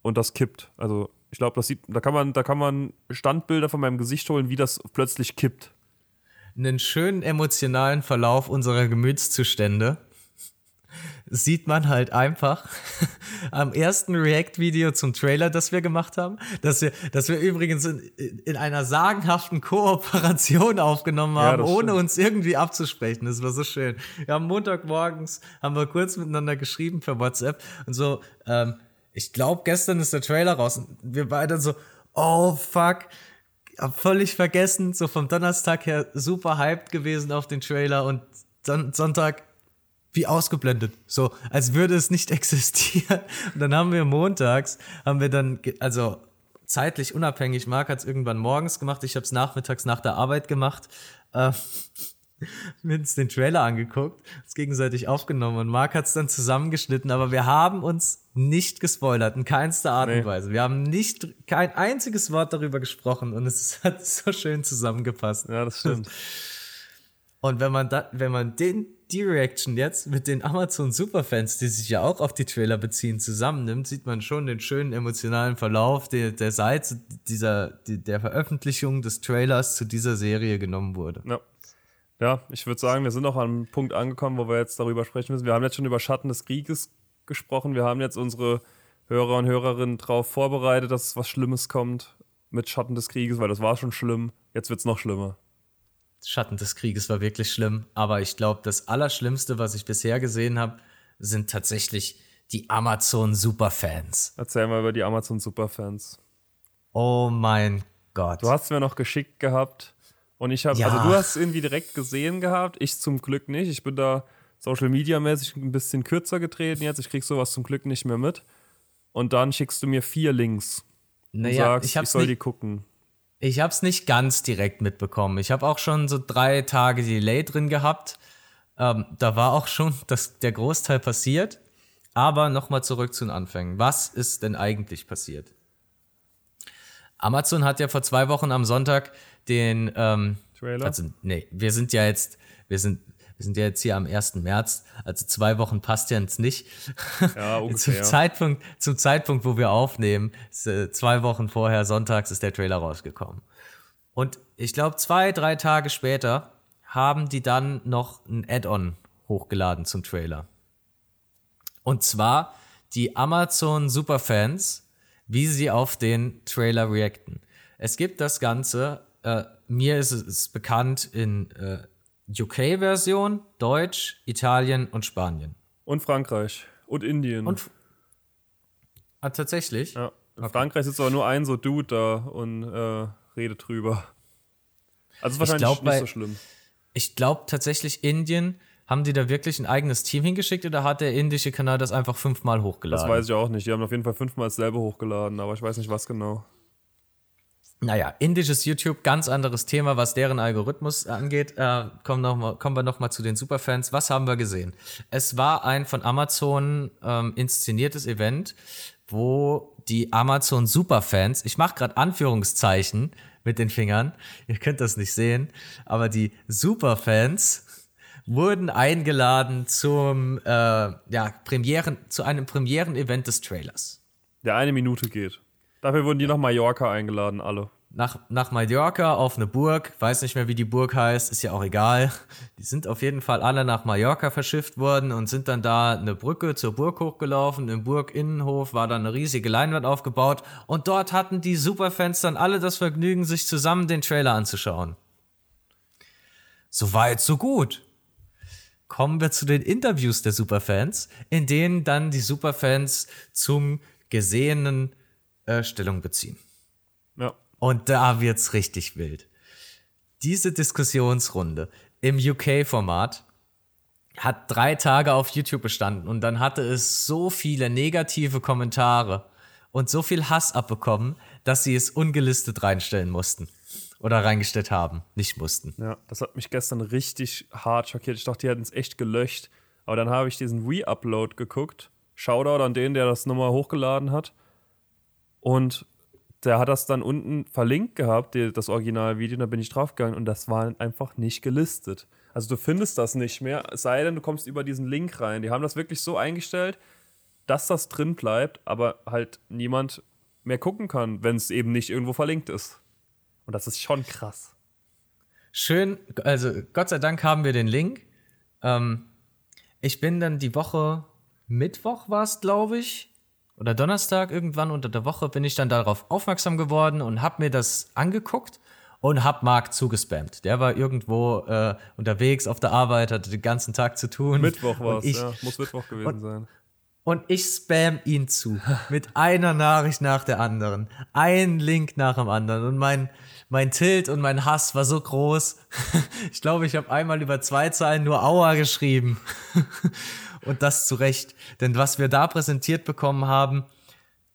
Und das kippt. Also, ich glaube, das sieht, da kann man, da kann man Standbilder von meinem Gesicht holen, wie das plötzlich kippt. Einen schönen emotionalen Verlauf unserer Gemütszustände sieht man halt einfach am ersten React-Video zum Trailer, das wir gemacht haben, dass wir, dass wir übrigens in, in einer sagenhaften Kooperation aufgenommen Ja, haben, das ohne stimmt. uns irgendwie abzusprechen. Das war so schön. Wir haben Montagmorgens, haben wir kurz miteinander geschrieben per WhatsApp und so, ähm, ich glaube, gestern ist der Trailer raus und wir beide so, oh fuck, hab völlig vergessen, so vom Donnerstag her super hyped gewesen auf den Trailer und Son Sonntag wie ausgeblendet, so als würde es nicht existieren. Und dann haben wir montags, haben wir dann, also zeitlich unabhängig, Marc hat es irgendwann morgens gemacht, ich habe es nachmittags nach der Arbeit gemacht. Äh, wir uns den Trailer angeguckt, uns gegenseitig aufgenommen und Marc hat es dann zusammengeschnitten, aber wir haben uns nicht gespoilert, in keinster Art Nee. und Weise. Wir haben nicht kein einziges Wort darüber gesprochen und es hat so schön zusammengepasst. Ja, das stimmt. Und wenn man da, wenn man den, die Reaction jetzt mit den Amazon Superfans, die sich ja auch auf die Trailer beziehen, zusammennimmt, sieht man schon den schönen emotionalen Verlauf der, der Seite dieser, die, der Veröffentlichung des Trailers zu dieser Serie genommen wurde. Ja. Ja, ich würde sagen, wir sind auch an einem Punkt angekommen, wo wir jetzt darüber sprechen müssen. Wir haben jetzt schon über Schatten des Krieges gesprochen. Wir haben jetzt unsere Hörer und Hörerinnen darauf vorbereitet, dass was Schlimmes kommt mit Schatten des Krieges, weil das war schon schlimm. Jetzt wird es noch schlimmer. Schatten des Krieges war wirklich schlimm, aber ich glaube, das Allerschlimmste, was ich bisher gesehen habe, sind tatsächlich die Amazon Superfans. Erzähl mal über die Amazon Superfans. Oh mein Gott. Du hast es mir noch geschickt gehabt und ich habe, Ja. also du hast es irgendwie direkt gesehen gehabt, ich zum Glück nicht. Ich bin da Social Media mäßig ein bisschen kürzer getreten jetzt. Ich krieg sowas zum Glück nicht mehr mit. Und dann schickst du mir vier Links und naja, sagst, ich ich, soll nicht, die gucken. Ich habe es nicht ganz direkt mitbekommen. Ich habe auch schon so drei Tage Delay drin gehabt. Ähm, da war auch schon das, der Großteil passiert. Aber nochmal zurück zu den Anfängen. Was ist denn eigentlich passiert? Amazon hat ja vor zwei Wochen am Sonntag den ähm, Trailer? Also, nee, wir sind ja jetzt, wir sind, wir sind ja jetzt hier am 1. März, also zwei Wochen passt ja jetzt nicht. Ja, zum, ungefähr. Zeitpunkt, zum Zeitpunkt, wo wir aufnehmen, äh, zwei Wochen vorher, sonntags, ist der Trailer rausgekommen. Und ich glaube, zwei, drei Tage später haben die dann noch ein Add-on hochgeladen zum Trailer. Und zwar die Amazon Superfans, wie sie auf den Trailer reacten. Es gibt das Ganze, äh, mir ist es bekannt in äh, UK-Version, Deutsch, Italien und Spanien. Und Frankreich. Und Indien. Und ah, tatsächlich? ja. In Frankreich sitzt aber nur ein so Dude da und äh, redet drüber. Also ist wahrscheinlich glaub, nicht bei- so schlimm. Ich glaube tatsächlich, Indien, haben die da wirklich ein eigenes Team hingeschickt oder hat der indische Kanal das einfach fünfmal hochgeladen? Das weiß ich auch nicht. Die haben auf jeden Fall fünfmal dasselbe hochgeladen, aber ich weiß nicht, was genau. Naja, indisches YouTube, ganz anderes Thema, was deren Algorithmus angeht. Äh, kommen, noch mal, kommen wir nochmal zu den Superfans. Was haben wir gesehen? Es war ein von Amazon ähm, inszeniertes Event, wo die Amazon Superfans, ich mache gerade Anführungszeichen mit den Fingern. Ihr könnt das nicht sehen, aber die Superfans wurden eingeladen zum äh, ja, Premieren, zu einem Premieren-Event des Trailers. Der eine Minute geht. Dafür wurden die nach Mallorca eingeladen, alle nach, nach Mallorca auf eine Burg, weiß nicht mehr, wie die Burg heißt, ist ja auch egal. Die sind auf jeden Fall alle nach Mallorca verschifft worden und sind dann da eine Brücke zur Burg hochgelaufen. Im Burginnenhof war dann eine riesige Leinwand aufgebaut und dort hatten die Superfans dann alle das Vergnügen, sich zusammen den Trailer anzuschauen. So weit, so gut. Kommen wir zu den Interviews der Superfans, in denen dann die Superfans zum Gesehenen äh, Stellung beziehen. Ja. Und da wird's richtig wild. Diese Diskussionsrunde im UK-Format hat drei Tage auf YouTube bestanden und dann hatte es so viele negative Kommentare und so viel Hass abbekommen, dass sie es ungelistet reinstellen mussten. Oder reingestellt haben, nicht mussten. Ja, das hat mich gestern richtig hart schockiert. Ich dachte, die hätten es echt gelöscht. Aber dann habe ich diesen Re-Upload geguckt. Shoutout an den, der das nochmal hochgeladen hat. Und der hat das dann unten verlinkt gehabt, das Originalvideo, und da bin ich draufgegangen und das war einfach nicht gelistet. Also du findest das nicht mehr, es sei denn, du kommst über diesen Link rein. Die haben das wirklich so eingestellt, dass das drin bleibt, aber halt niemand mehr gucken kann, wenn es eben nicht irgendwo verlinkt ist. Und das ist schon krass. Schön, also Gott sei Dank haben wir den Link. Ähm, ich bin dann die Woche, Mittwoch war es, glaube ich, oder Donnerstag irgendwann unter der Woche bin ich dann darauf aufmerksam geworden und habe mir das angeguckt und hab Marc zugespammt. Der war irgendwo äh, unterwegs auf der Arbeit, hatte den ganzen Tag zu tun. Mittwoch war es, ja, muss Mittwoch gewesen und, sein. Und ich spam ihn zu mit einer Nachricht nach der anderen, ein Link nach dem anderen und mein mein Tilt und mein Hass war so groß. Ich glaube, ich habe einmal über zwei Zeilen nur Aua geschrieben. Und das zu Recht. Denn was wir da präsentiert bekommen haben,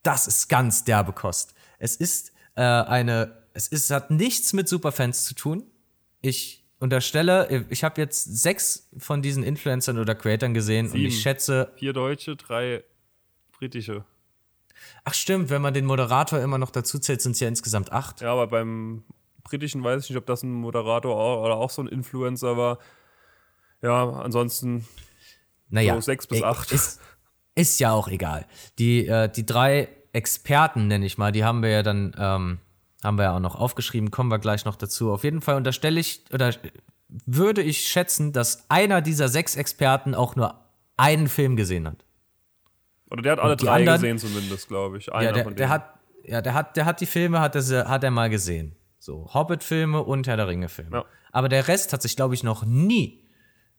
das ist ganz derbe Kost. Es ist äh, eine, es ist, hat nichts mit Superfans zu tun. Ich unterstelle, ich habe jetzt sechs von diesen Influencern oder Creatern gesehen Sieben. und ich schätze. Vier Deutsche, drei britische. Ach stimmt, wenn man den Moderator immer noch dazu zählt, sind es ja insgesamt acht. Ja, aber beim britischen weiß ich nicht, ob das ein Moderator oder auch so ein Influencer war. Ja, ansonsten naja, so sechs bis acht. Ist, ist ja auch egal. Die, äh, die drei Experten, nenne ich mal, die haben wir ja dann, ähm, haben wir ja auch noch aufgeschrieben, kommen wir gleich noch dazu. Auf jeden Fall unterstelle ich, oder würde ich schätzen, dass einer dieser sechs Experten auch nur einen Film gesehen hat. Oder der hat alle drei anderen, gesehen zumindest, glaube ich. Einer ja, der, der, hat, ja, der hat, der hat die Filme, hat er, hat er mal gesehen. So, Hobbit-Filme und Herr der Ringe-Filme. Ja. Aber der Rest hat sich, glaube ich, noch nie,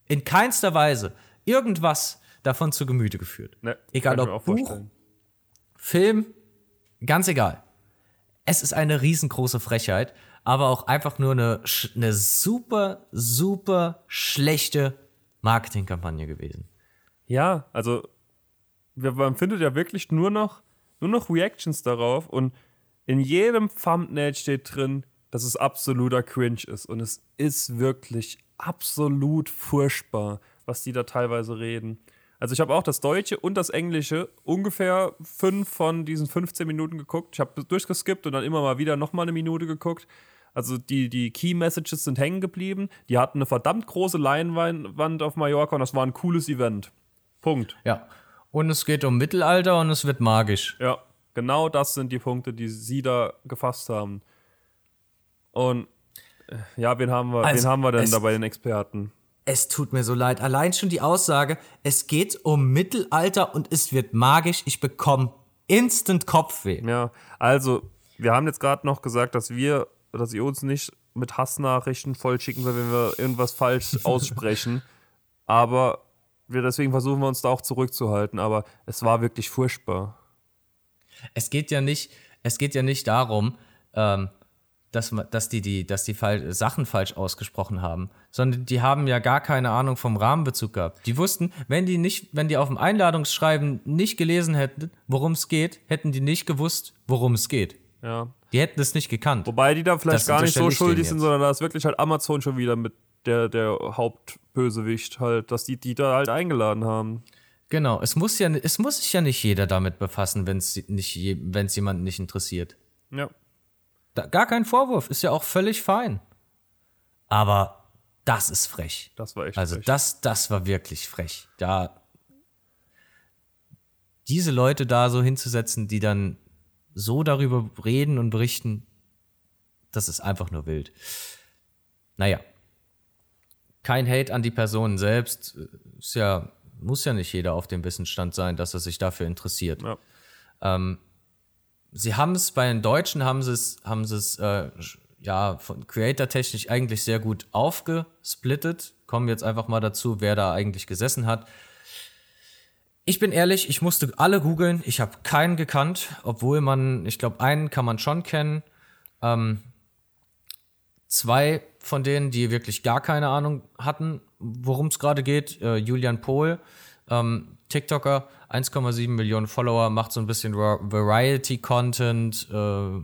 in keinster Weise, irgendwas davon zu Gemüte geführt. Nee, egal ob Buch, Film, ganz egal. Es ist eine riesengroße Frechheit, aber auch einfach nur eine, eine super, super schlechte Marketingkampagne gewesen. Ja, also man findet ja wirklich nur noch, nur noch Reactions darauf und in jedem Thumbnail steht drin, dass es absoluter Cringe ist. Und es ist wirklich absolut furchtbar, was die da teilweise reden. Also ich habe auch das Deutsche und das Englische ungefähr fünf von diesen 15 Minuten geguckt. Ich habe durchgeskippt und dann immer mal wieder nochmal eine Minute geguckt. Also die, die Key Messages sind hängen geblieben. Die hatten eine verdammt große Leinwand auf Mallorca und das war ein cooles Event. Punkt. Ja, und es geht um Mittelalter und es wird magisch. Ja, genau das sind die Punkte, die sie da gefasst haben. Und äh, ja, wen haben wir, also, wen haben wir denn da bei den Experten? Es tut mir so leid. Allein schon die Aussage, es geht um Mittelalter und es wird magisch. Ich bekomme instant Kopfweh. Ja, also, wir haben jetzt gerade noch gesagt, dass wir, dass ihr uns nicht mit Hassnachrichten vollschicken, wenn wir irgendwas falsch aussprechen. Aber wir, deswegen versuchen wir uns da auch zurückzuhalten, aber es war wirklich furchtbar. Es geht ja nicht, es geht ja nicht darum, ähm, dass, dass die, die, dass die Sachen falsch ausgesprochen haben, sondern die haben ja gar keine Ahnung vom Rahmenbezug gehabt. Die wussten, wenn die nicht, wenn die auf dem Einladungsschreiben nicht gelesen hätten, worum es geht, hätten die nicht gewusst, worum es geht. Ja. Die hätten es nicht gekannt. Wobei die da vielleicht das gar nicht so schuldig sind, sondern da ist wirklich halt Amazon schon wieder mit der, der Hauptbösewicht halt, dass die die da halt eingeladen haben. Genau, es muss ja, es muss sich ja nicht jeder damit befassen, wenn es nicht, wenn es jemanden nicht interessiert. Ja. Da, gar kein Vorwurf, ist ja auch völlig fein. Aber das ist frech. Das war echt Also frech. das, das war wirklich frech. Da diese Leute da so hinzusetzen, die dann so darüber reden und berichten, das ist einfach nur wild. Naja. Kein Hate an die Personen selbst. Ist ja, muss ja nicht jeder auf dem Wissensstand sein, dass er sich dafür interessiert. Ja. Sie haben es bei den Deutschen, haben sie es, haben sie es äh, ja, von Creator-technisch eigentlich sehr gut aufgesplittet. Kommen wir jetzt einfach mal dazu, wer da eigentlich gesessen hat. Ich bin ehrlich, ich musste alle googeln. Ich habe keinen gekannt, obwohl man, ich glaube, einen kann man schon kennen. Ähm, zwei von denen, die wirklich gar keine Ahnung hatten, worum es gerade geht. Äh, Julian Pohl, ähm, TikToker, 1,7 Millionen Follower, macht so ein bisschen Variety-Content, äh,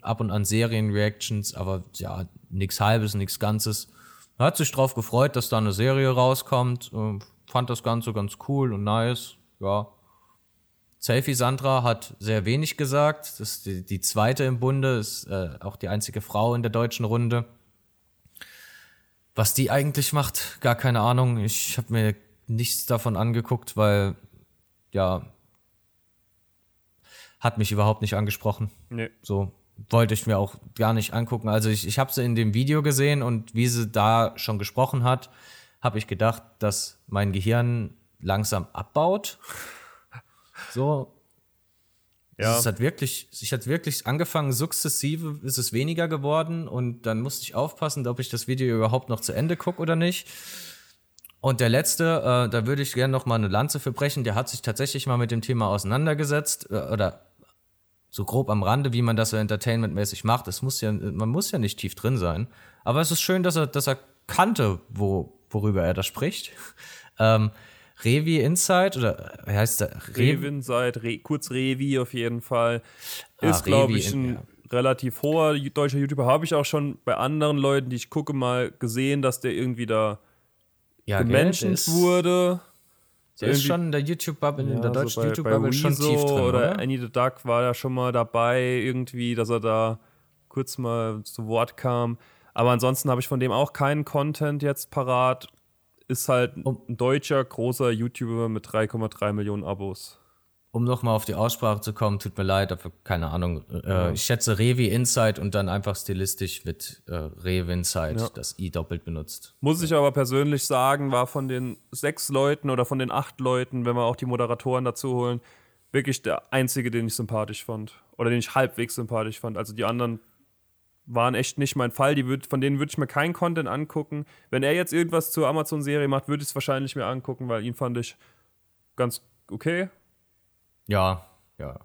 ab und an Serien-Reactions, aber ja, nichts Halbes, nichts Ganzes. Hat sich drauf gefreut, dass da eine Serie rauskommt, äh, fand das Ganze ganz cool und nice, ja. Selfie Sandra hat sehr wenig gesagt. Das ist die, die zweite im Bunde, ist äh, auch die einzige Frau in der deutschen Runde. Was die eigentlich macht, gar keine Ahnung. Ich habe mir nichts davon angeguckt, weil ja hat mich überhaupt nicht angesprochen. Nee. So wollte ich mir auch gar nicht angucken. Also ich, ich habe sie in dem Video gesehen und wie sie da schon gesprochen hat, habe ich gedacht, dass mein Gehirn langsam abbaut. So. Ja. Es hat wirklich, ich hat wirklich angefangen, sukzessive ist es weniger geworden und dann musste ich aufpassen, ob ich das Video überhaupt noch zu Ende gucke oder nicht. Und der letzte, äh, da würde ich gerne noch mal eine Lanze für brechen, der hat sich tatsächlich mal mit dem Thema auseinandergesetzt äh, oder so grob am Rande, wie man das so entertainmentmäßig macht. Es muss ja, man muss ja nicht tief drin sein. Aber es ist schön, dass er, dass er kannte, wo, worüber er da spricht. Ähm, Revi Insight oder wie heißt der? Revin seit Re kurz Revi auf jeden Fall. Ah, Ist, glaube Revi ich, in- ein ja. relativ hoher deutscher YouTuber. Habe ich auch schon bei anderen Leuten, die ich gucke, mal gesehen, dass der irgendwie da ja, gemenschent der wurde. Der ist schon in der YouTube-Bubble, in Ja, der so deutschen bei- YouTube-Bubble schon tief drin, oder, oder? Annie the Duck war ja schon mal dabei, irgendwie, dass er da kurz mal zu Wort kam. Aber ansonsten habe ich von dem auch keinen Content jetzt parat. Ist halt Um- ein deutscher, großer YouTuber mit 3,3 Millionen Abos. Um nochmal auf die Aussprache zu kommen, tut mir leid, dafür keine Ahnung. Äh, Ich schätze Revi Insight und dann einfach stilistisch wird äh, Revi Insight Ja. das I doppelt benutzt. Muss ich aber persönlich sagen, war von den sechs Leuten oder von den acht Leuten, wenn wir auch die Moderatoren dazu holen, wirklich der einzige, den ich sympathisch fand. Oder den ich halbwegs sympathisch fand. Also die anderen waren echt nicht mein Fall. Die würd, von denen würde ich mir keinen Content angucken. Wenn er jetzt irgendwas zur Amazon-Serie macht, würde ich es wahrscheinlich mir angucken, weil ihn fand ich ganz okay. Ja, ja.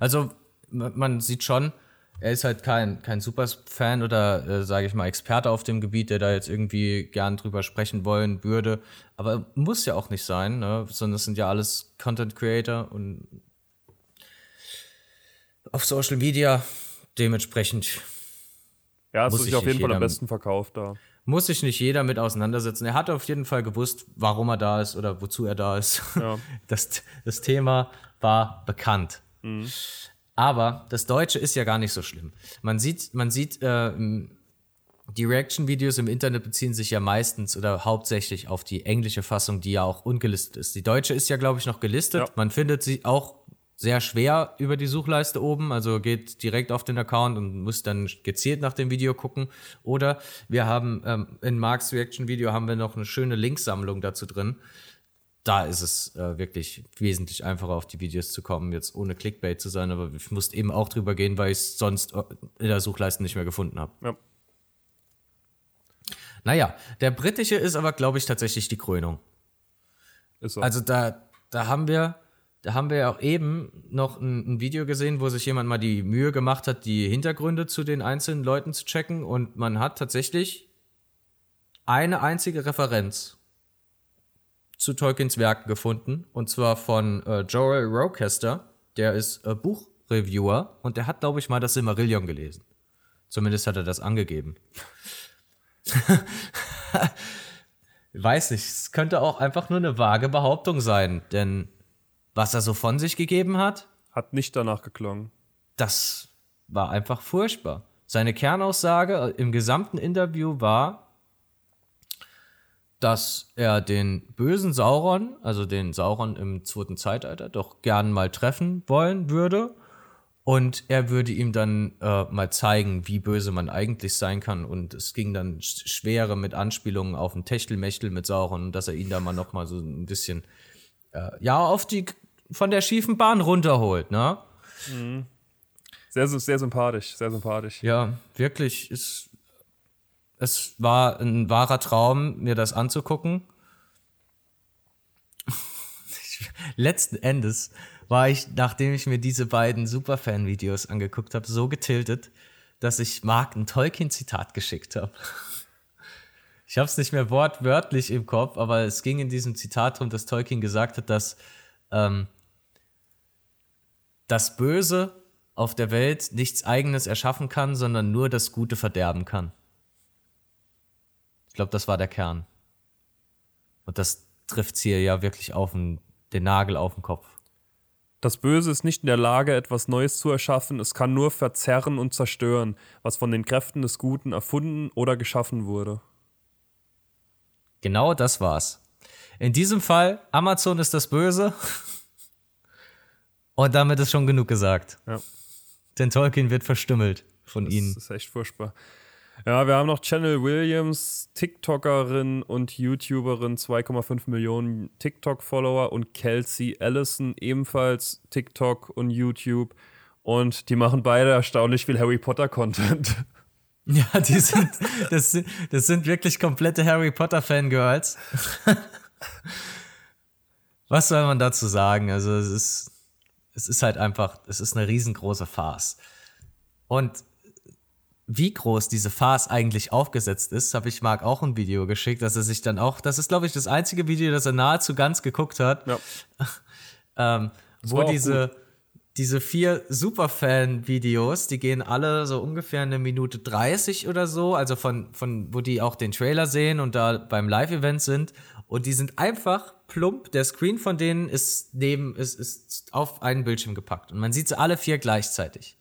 Also ma- man sieht schon, er ist halt kein, kein Super-Fan oder, äh, sage ich mal, Experte auf dem Gebiet, der da jetzt irgendwie gern drüber sprechen wollen würde. Aber muss ja auch nicht sein, ne? sondern es sind ja alles Content-Creator und auf Social Media dementsprechend Ja, es Muss ist sich auf jeden Fall am besten verkauft da. muss sich nicht jeder mit auseinandersetzen. Er hat auf jeden Fall gewusst, warum er da ist oder wozu er da ist. Ja. Das, das Thema war bekannt. Aber das Deutsche ist ja gar nicht so schlimm. Man sieht, man sieht, äh, die Reaction-Videos im Internet beziehen sich ja meistens oder hauptsächlich auf die englische Fassung, die ja auch ungelistet ist. Die deutsche ist ja, glaube ich, noch gelistet. Ja. Man findet sie auch sehr schwer über die Suchleiste oben, also geht direkt auf den Account und muss dann gezielt nach dem Video gucken. Oder wir haben ähm, in Marks Reaction-Video haben wir noch eine schöne Linksammlung dazu drin. Da ist es äh, wirklich wesentlich einfacher, auf die Videos zu kommen, jetzt ohne Clickbait zu sein, aber ich musste eben auch drüber gehen, weil ich es sonst äh, in der Suchleiste nicht mehr gefunden habe. Ja. Naja, der britische ist aber, glaube ich, tatsächlich die Krönung. Ist so. Also da, da haben wir, da haben wir ja auch eben noch ein, ein Video gesehen, wo sich jemand mal die Mühe gemacht hat, die Hintergründe zu den einzelnen Leuten zu checken und man hat tatsächlich eine einzige Referenz zu Tolkiens Werken gefunden und zwar von äh, Joel Rochester, der ist äh, Buchreviewer und der hat, glaube ich, mal das Silmarillion gelesen. Zumindest hat er das angegeben. Weiß nicht, es könnte auch einfach nur eine vage Behauptung sein, denn was er so von sich gegeben hat, Hat nicht danach geklungen. das war einfach furchtbar. Seine Kernaussage im gesamten Interview war, dass er den bösen Sauron, also den Sauron im zweiten Zeitalter, doch gern mal treffen wollen würde. Und er würde ihm dann äh, mal zeigen, wie böse man eigentlich sein kann. Und es ging dann schwere mit Anspielungen auf ein Techtelmechtel mit Sauron, dass er ihn da mal noch mal so ein bisschen, äh, ja, auf die, von der schiefen Bahn runterholt, ne? Mhm. Sehr, sehr sympathisch, sehr sympathisch. Ja, wirklich. Es, es war ein wahrer Traum, mir das anzugucken. Letzten Endes war ich, nachdem ich mir diese beiden Superfan-Videos angeguckt habe, so getiltet, dass ich Mark ein Tolkien-Zitat geschickt habe. Ich habe es nicht mehr wortwörtlich im Kopf, aber es ging in diesem Zitat darum, dass Tolkien gesagt hat, dass ähm, das Böse auf der Welt nichts Eigenes erschaffen kann, sondern nur das Gute verderben kann. Ich glaube, das war der Kern. Und das trifft hier ja wirklich auf den, den Nagel auf den Kopf. Das Böse ist nicht in der Lage, etwas Neues zu erschaffen, es kann nur verzerren und zerstören, was von den Kräften des Guten erfunden oder geschaffen wurde. Genau das war's. In diesem Fall, Amazon ist das Böse. Und damit ist schon genug gesagt. Ja. Denn Tolkien wird verstümmelt von das ihnen. Das ist echt furchtbar. Ja, wir haben noch Channel Williams, TikTokerin und YouTuberin, 2,5 Millionen TikTok-Follower und Kelsey Allison, ebenfalls TikTok und YouTube. Und die machen beide erstaunlich viel Harry Potter-Content. Ja, die sind das, das sind wirklich komplette Harry Potter-Fangirls. Was soll man dazu sagen? Also, es ist, es ist halt einfach, es ist eine riesengroße Farce. Und wie groß diese Farce eigentlich aufgesetzt ist, habe ich Marc auch ein Video geschickt, dass er sich dann auch, das ist glaube ich das einzige Video, das er nahezu ganz geguckt hat, Ja. ähm, wo diese, diese vier Superfan-Videos, die gehen alle so ungefähr eine Minute 30 oder so, also von, von, wo die auch den Trailer sehen und da beim Live-Event sind. Und die sind einfach plump. Der Screen von denen ist neben, ist, ist auf einen Bildschirm gepackt. Und man sieht sie alle vier gleichzeitig.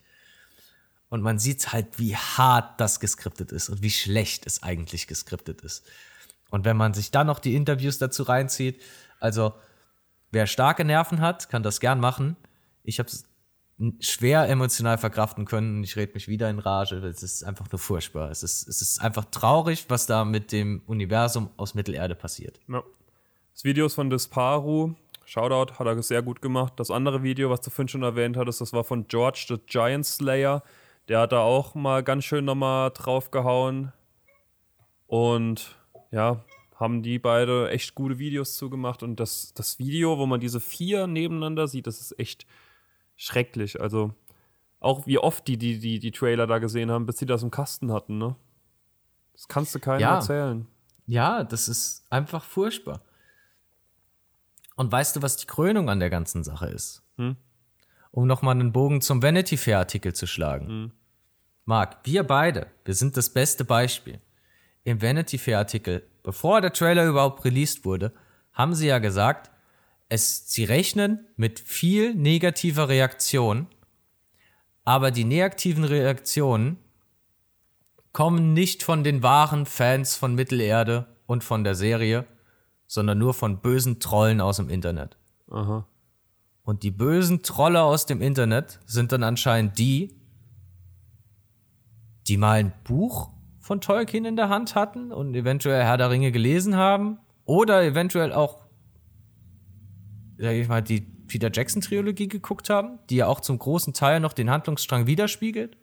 Und man sieht halt, wie hart das geskriptet ist und wie schlecht es eigentlich geskriptet ist. Und wenn man sich dann noch die Interviews dazu reinzieht, also wer starke Nerven hat, kann das gern machen. Ich habe es schwer emotional verkraften können. Ich rede mich wieder in Rage. Es ist einfach nur furchtbar. Es ist, es ist einfach traurig, was da mit dem Universum aus Mittelerde passiert. Ja. Das Video ist von Disparu. Shoutout, hat er sehr gut gemacht. Das andere Video, was du vorhin schon erwähnt hattest, das war von George the Giant Slayer. Der hat da auch mal ganz schön nochmal draufgehauen. Und ja, haben die beide echt gute Videos zugemacht. Und das, das Video, wo man diese vier nebeneinander sieht, das ist echt schrecklich. Also auch wie oft die die, die, die Trailer da gesehen haben, bis sie das im Kasten hatten, ne? Das kannst du keinem Ja. erzählen. Ja, das ist einfach furchtbar. Und weißt du, was die Krönung an der ganzen Sache ist? Hm? Um nochmal einen Bogen zum Vanity Fair Artikel zu schlagen. Hm. Marc, wir beide, wir sind das beste Beispiel. Im Vanity Fair Artikel, bevor der Trailer überhaupt released wurde, haben sie ja gesagt, es, sie rechnen mit viel negativer Reaktion, aber die negativen Reaktionen kommen nicht von den wahren Fans von Mittelerde und von der Serie, sondern nur von bösen Trollen aus dem Internet. Aha. Und die bösen Trolle aus dem Internet sind dann anscheinend die, die mal ein Buch von Tolkien in der Hand hatten und eventuell Herr der Ringe gelesen haben oder eventuell auch, sag ich mal, die Peter Jackson Trilogie geguckt haben, die ja auch zum großen Teil noch den Handlungsstrang widerspiegelt.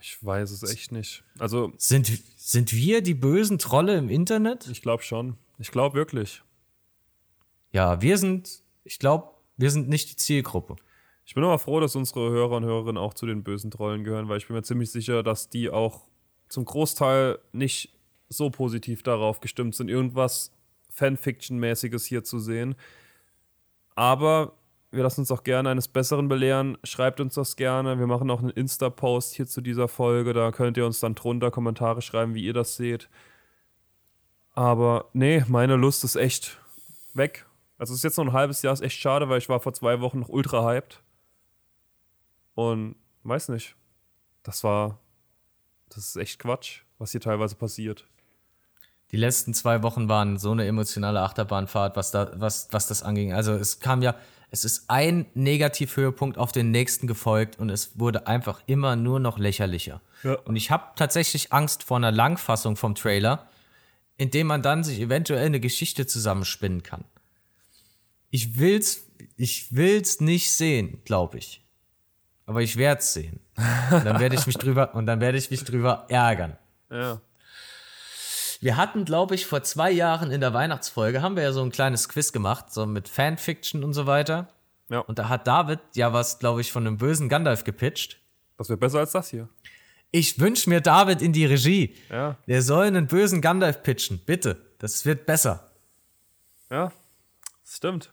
Ich weiß es echt nicht. Also, Sind, sind wir die bösen Trolle im Internet? ich glaube schon. Ich glaube wirklich. Ja, wir sind, ich glaube, wir sind nicht die Zielgruppe. Ich bin aber froh, dass unsere Hörer und Hörerinnen auch zu den bösen Trollen gehören, weil ich bin mir ziemlich sicher, dass die auch zum Großteil nicht so positiv darauf gestimmt sind, irgendwas Fanfiction-mäßiges hier zu sehen. Aber wir lassen uns auch gerne eines Besseren belehren. Schreibt uns das gerne. Wir machen auch einen Insta-Post hier zu dieser Folge. Da könnt ihr uns dann drunter Kommentare schreiben, wie ihr das seht. Aber nee, meine Lust ist echt weg. Also es ist jetzt noch ein halbes Jahr, ist echt schade, weil ich war vor zwei Wochen noch ultra hyped. Und weiß nicht. das war, das ist echt Quatsch, was hier teilweise passiert. Die letzten zwei Wochen waren so eine emotionale Achterbahnfahrt, was, da, was, was das anging. Also es kam ja, es ist ein Negativhöhepunkt auf den nächsten gefolgt und es wurde einfach immer nur noch lächerlicher. Ja. Und ich habe tatsächlich Angst vor einer Langfassung vom Trailer, in dem man dann sich eventuell eine Geschichte zusammenspinnen kann. Ich will's, ich will's nicht sehen, glaube ich. Aber ich werde es sehen. Und dann werde ich mich drüber und dann werde ich mich drüber ärgern. Ja. Wir hatten, glaube ich, vor zwei Jahren in der Weihnachtsfolge haben wir ja so ein kleines Quiz gemacht, so mit Fanfiction und so weiter. Ja. Und da hat David ja was, glaube ich, von einem bösen Gandalf gepitcht. Das wäre besser als das hier. Ich wünsche mir David in die Regie. Ja. Der soll einen bösen Gandalf pitchen. Bitte. Das wird besser. Ja, stimmt.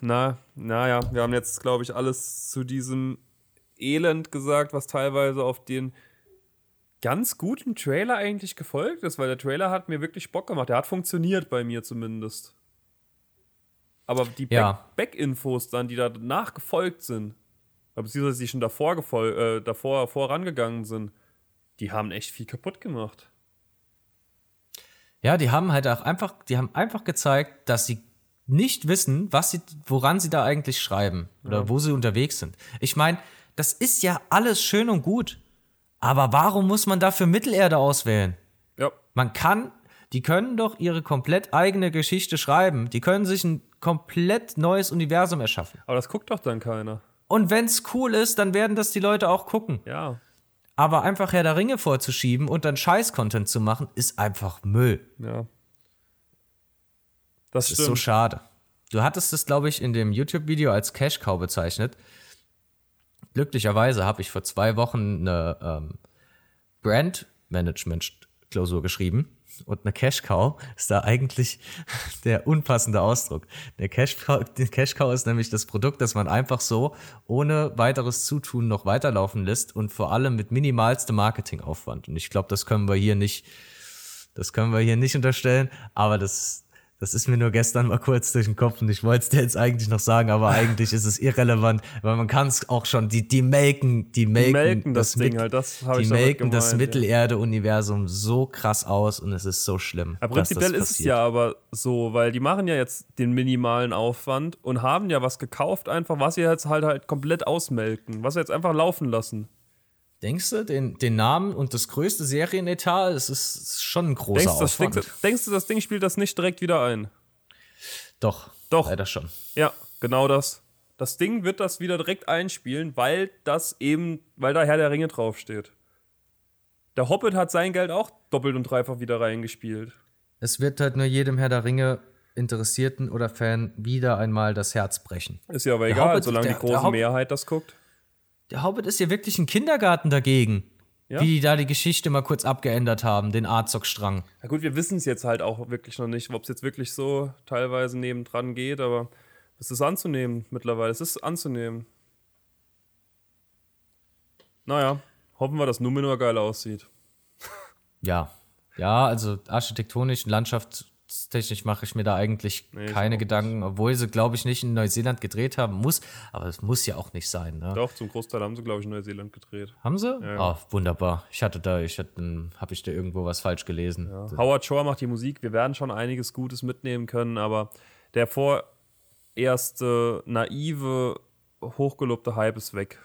Na, naja, wir haben jetzt, glaube ich, alles zu diesem Elend gesagt, was teilweise auf den ganz guten Trailer eigentlich gefolgt ist, weil der Trailer hat mir wirklich Bock gemacht. Der hat funktioniert bei mir zumindest. Aber die Back- Ja. Back-Infos dann, die danach gefolgt sind, beziehungsweise die schon davor, äh, davor vorangegangen sind, die haben echt viel kaputt gemacht. Ja, die haben halt auch einfach, die haben einfach gezeigt, dass sie nicht wissen, was sie, woran sie da eigentlich schreiben oder wo sie unterwegs sind. Ich meine, das ist ja alles schön und gut. Aber warum muss man dafür Mittelerde auswählen? Ja, Man kann, die können doch ihre komplett eigene Geschichte schreiben. Die können sich ein komplett neues Universum erschaffen. aber das guckt doch dann keiner. Und wenn's cool ist, dann werden das die Leute auch gucken. Ja, Aber einfach Herr der Ringe vorzuschieben und dann Scheiß-Content zu machen, ist einfach Müll. ja. Das, Das ist so schade. Du hattest es, glaube ich, in dem YouTube-Video als Cash Cow bezeichnet. Glücklicherweise habe ich vor zwei Wochen eine ähm, Brand-Management-Klausur geschrieben. Und eine Cash Cow ist da eigentlich der unpassende Ausdruck. Der Cash Cow, die Cash Cow ist nämlich das Produkt, das man einfach so ohne weiteres Zutun noch weiterlaufen lässt und vor allem mit minimalstem Marketingaufwand. Und ich glaube, das können wir hier nicht, das können wir hier nicht unterstellen, aber das, das ist mir nur gestern mal kurz durch den Kopf und ich wollte es dir jetzt eigentlich noch sagen, aber eigentlich ist es irrelevant, weil man kann es auch schon, die, die melken, die melken, Die melken das, Ding Mit- halt, das habe die ich damit melken das gemeint, ja. Mittelerde-Universum so krass aus und es ist so schlimm. Das prinzipiell ist es ja aber so, weil die machen ja jetzt den minimalen Aufwand und haben ja was gekauft, einfach, was sie jetzt halt halt komplett ausmelken, was sie jetzt einfach laufen lassen. Denkst du, den, den Namen und das größte Serienetat, das ist, ist schon ein großer Denkst, das, Aufwand. denkst, denkst du, das Ding spielt das nicht direkt wieder ein? Doch, Doch. leider schon. Ja, genau das. Das Ding wird das wieder direkt einspielen, weil das eben, weil da Herr der Ringe draufsteht. Der Hobbit hat sein Geld auch doppelt und dreifach wieder reingespielt. Es wird halt nur jedem Herr der Ringe Interessierten oder Fan wieder einmal das Herz brechen. Ist ja aber Der egal, Hobbit- solange der- die große Mehrheit das guckt. Der Hobbit ist ja wirklich ein Kindergarten dagegen. Ja. Wie die da die Geschichte mal kurz abgeändert haben, den Azog-Strang. Na gut, wir wissen es jetzt halt auch wirklich noch nicht, ob es jetzt wirklich so teilweise nebendran geht, aber es ist anzunehmen mittlerweile. Es ist anzunehmen. Naja, hoffen wir, dass Numenor geil aussieht. Ja. Ja, also architektonisch, landschaftstechnisch mache ich mir da eigentlich Nee, keine Gedanken, obwohl sie, glaube ich, nicht in Neuseeland gedreht haben muss. Aber es muss ja auch nicht sein. Ne? Doch, zum Großteil haben sie, glaube ich, in Neuseeland gedreht. Haben sie? Ja. Ah, wunderbar. Ich hatte da, ich hatte, habe ich da irgendwo was falsch gelesen. Ja. Howard Shore macht die Musik. Wir werden schon einiges Gutes mitnehmen können, aber der vorerste naive, hochgelobte Hype ist weg.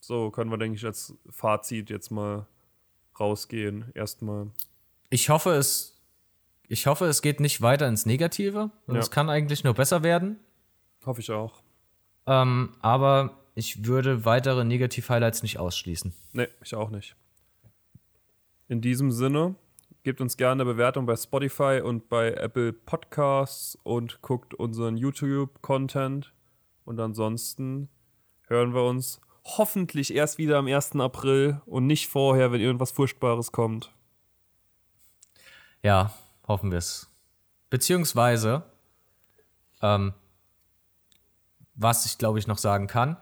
So können wir, denke ich, als Fazit jetzt mal rausgehen. Erstmal. Ich hoffe, es, ich hoffe, es geht nicht weiter ins Negative. Und Ja. es kann eigentlich nur besser werden. Hoffe ich auch. Ähm, aber ich würde weitere Negativ-Highlights nicht ausschließen. Nee, ich auch nicht. In diesem Sinne, gebt uns gerne eine Bewertung bei Spotify und bei Apple Podcasts und guckt unseren YouTube-Content. Und ansonsten hören wir uns hoffentlich erst wieder am 1. April und nicht vorher, wenn irgendwas Furchtbares kommt. Ja, hoffen wir es. Beziehungsweise, ähm, was ich glaube ich noch sagen kann,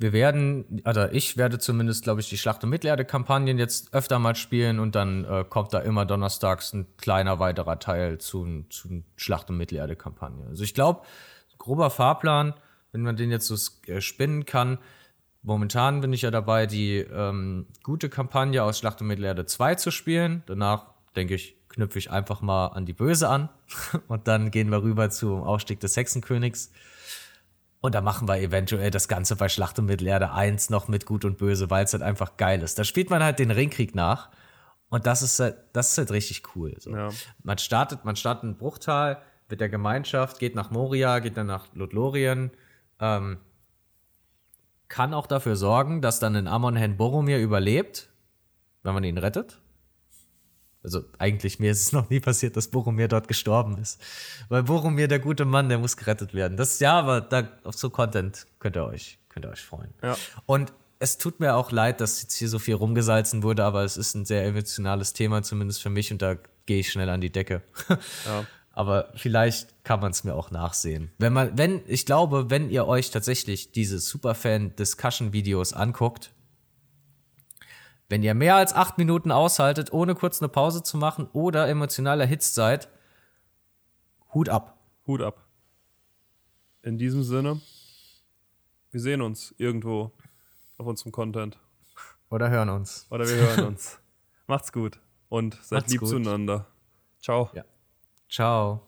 wir werden, oder ich werde zumindest, glaube ich, die Schlacht um Mittelerde-Kampagnen jetzt öfter mal spielen und dann äh, kommt da immer donnerstags ein kleiner weiterer Teil zu, zu Schlacht um Mittelerde-Kampagnen. Also ich glaube, grober Fahrplan, wenn man den jetzt so äh, spinnen kann, momentan bin ich ja dabei, die ähm, gute Kampagne aus Schlacht um Mittelerde 2 zu spielen. Danach, denke ich, knüpfe ich einfach mal an die Böse an. Und dann gehen wir rüber zum Aufstieg des Hexenkönigs. Und da machen wir eventuell das Ganze bei Schlacht um Mittelerde 1 noch mit Gut und Böse, weil es halt einfach geil ist. Da spielt man halt den Ringkrieg nach. Und das ist halt, das ist halt richtig cool. So. Ja. Man startet, man startet in Bruchtal mit der Gemeinschaft, geht nach Moria, geht dann nach Lothlorien, ähm, kann auch dafür sorgen, dass dann ein Amon-Hen Boromir überlebt, wenn man ihn rettet. Also eigentlich mir ist es noch nie passiert, dass Boromir dort gestorben ist. Weil Boromir, der gute Mann, der muss gerettet werden. Das ja, aber da auf so Content könnt ihr euch, könnt ihr euch freuen. Ja. Und es tut mir auch leid, dass jetzt hier so viel rumgesalzen wurde, aber es ist ein sehr emotionales Thema, zumindest für mich, und da gehe ich schnell an die Decke. Ja. aber vielleicht kann man es mir auch nachsehen. Wenn man, wenn, ich glaube, wenn ihr euch tatsächlich diese Superfan-Discussion-Videos anguckt, wenn ihr mehr als acht Minuten aushaltet, ohne kurz eine Pause zu machen oder emotional erhitzt seid, Hut ab. Hut ab. In diesem Sinne, wir sehen uns irgendwo auf unserem Content. Oder hören uns. Oder wir hören uns. Macht's gut und seid Macht's lieb gut. zueinander. Ciao. Ja. Ciao.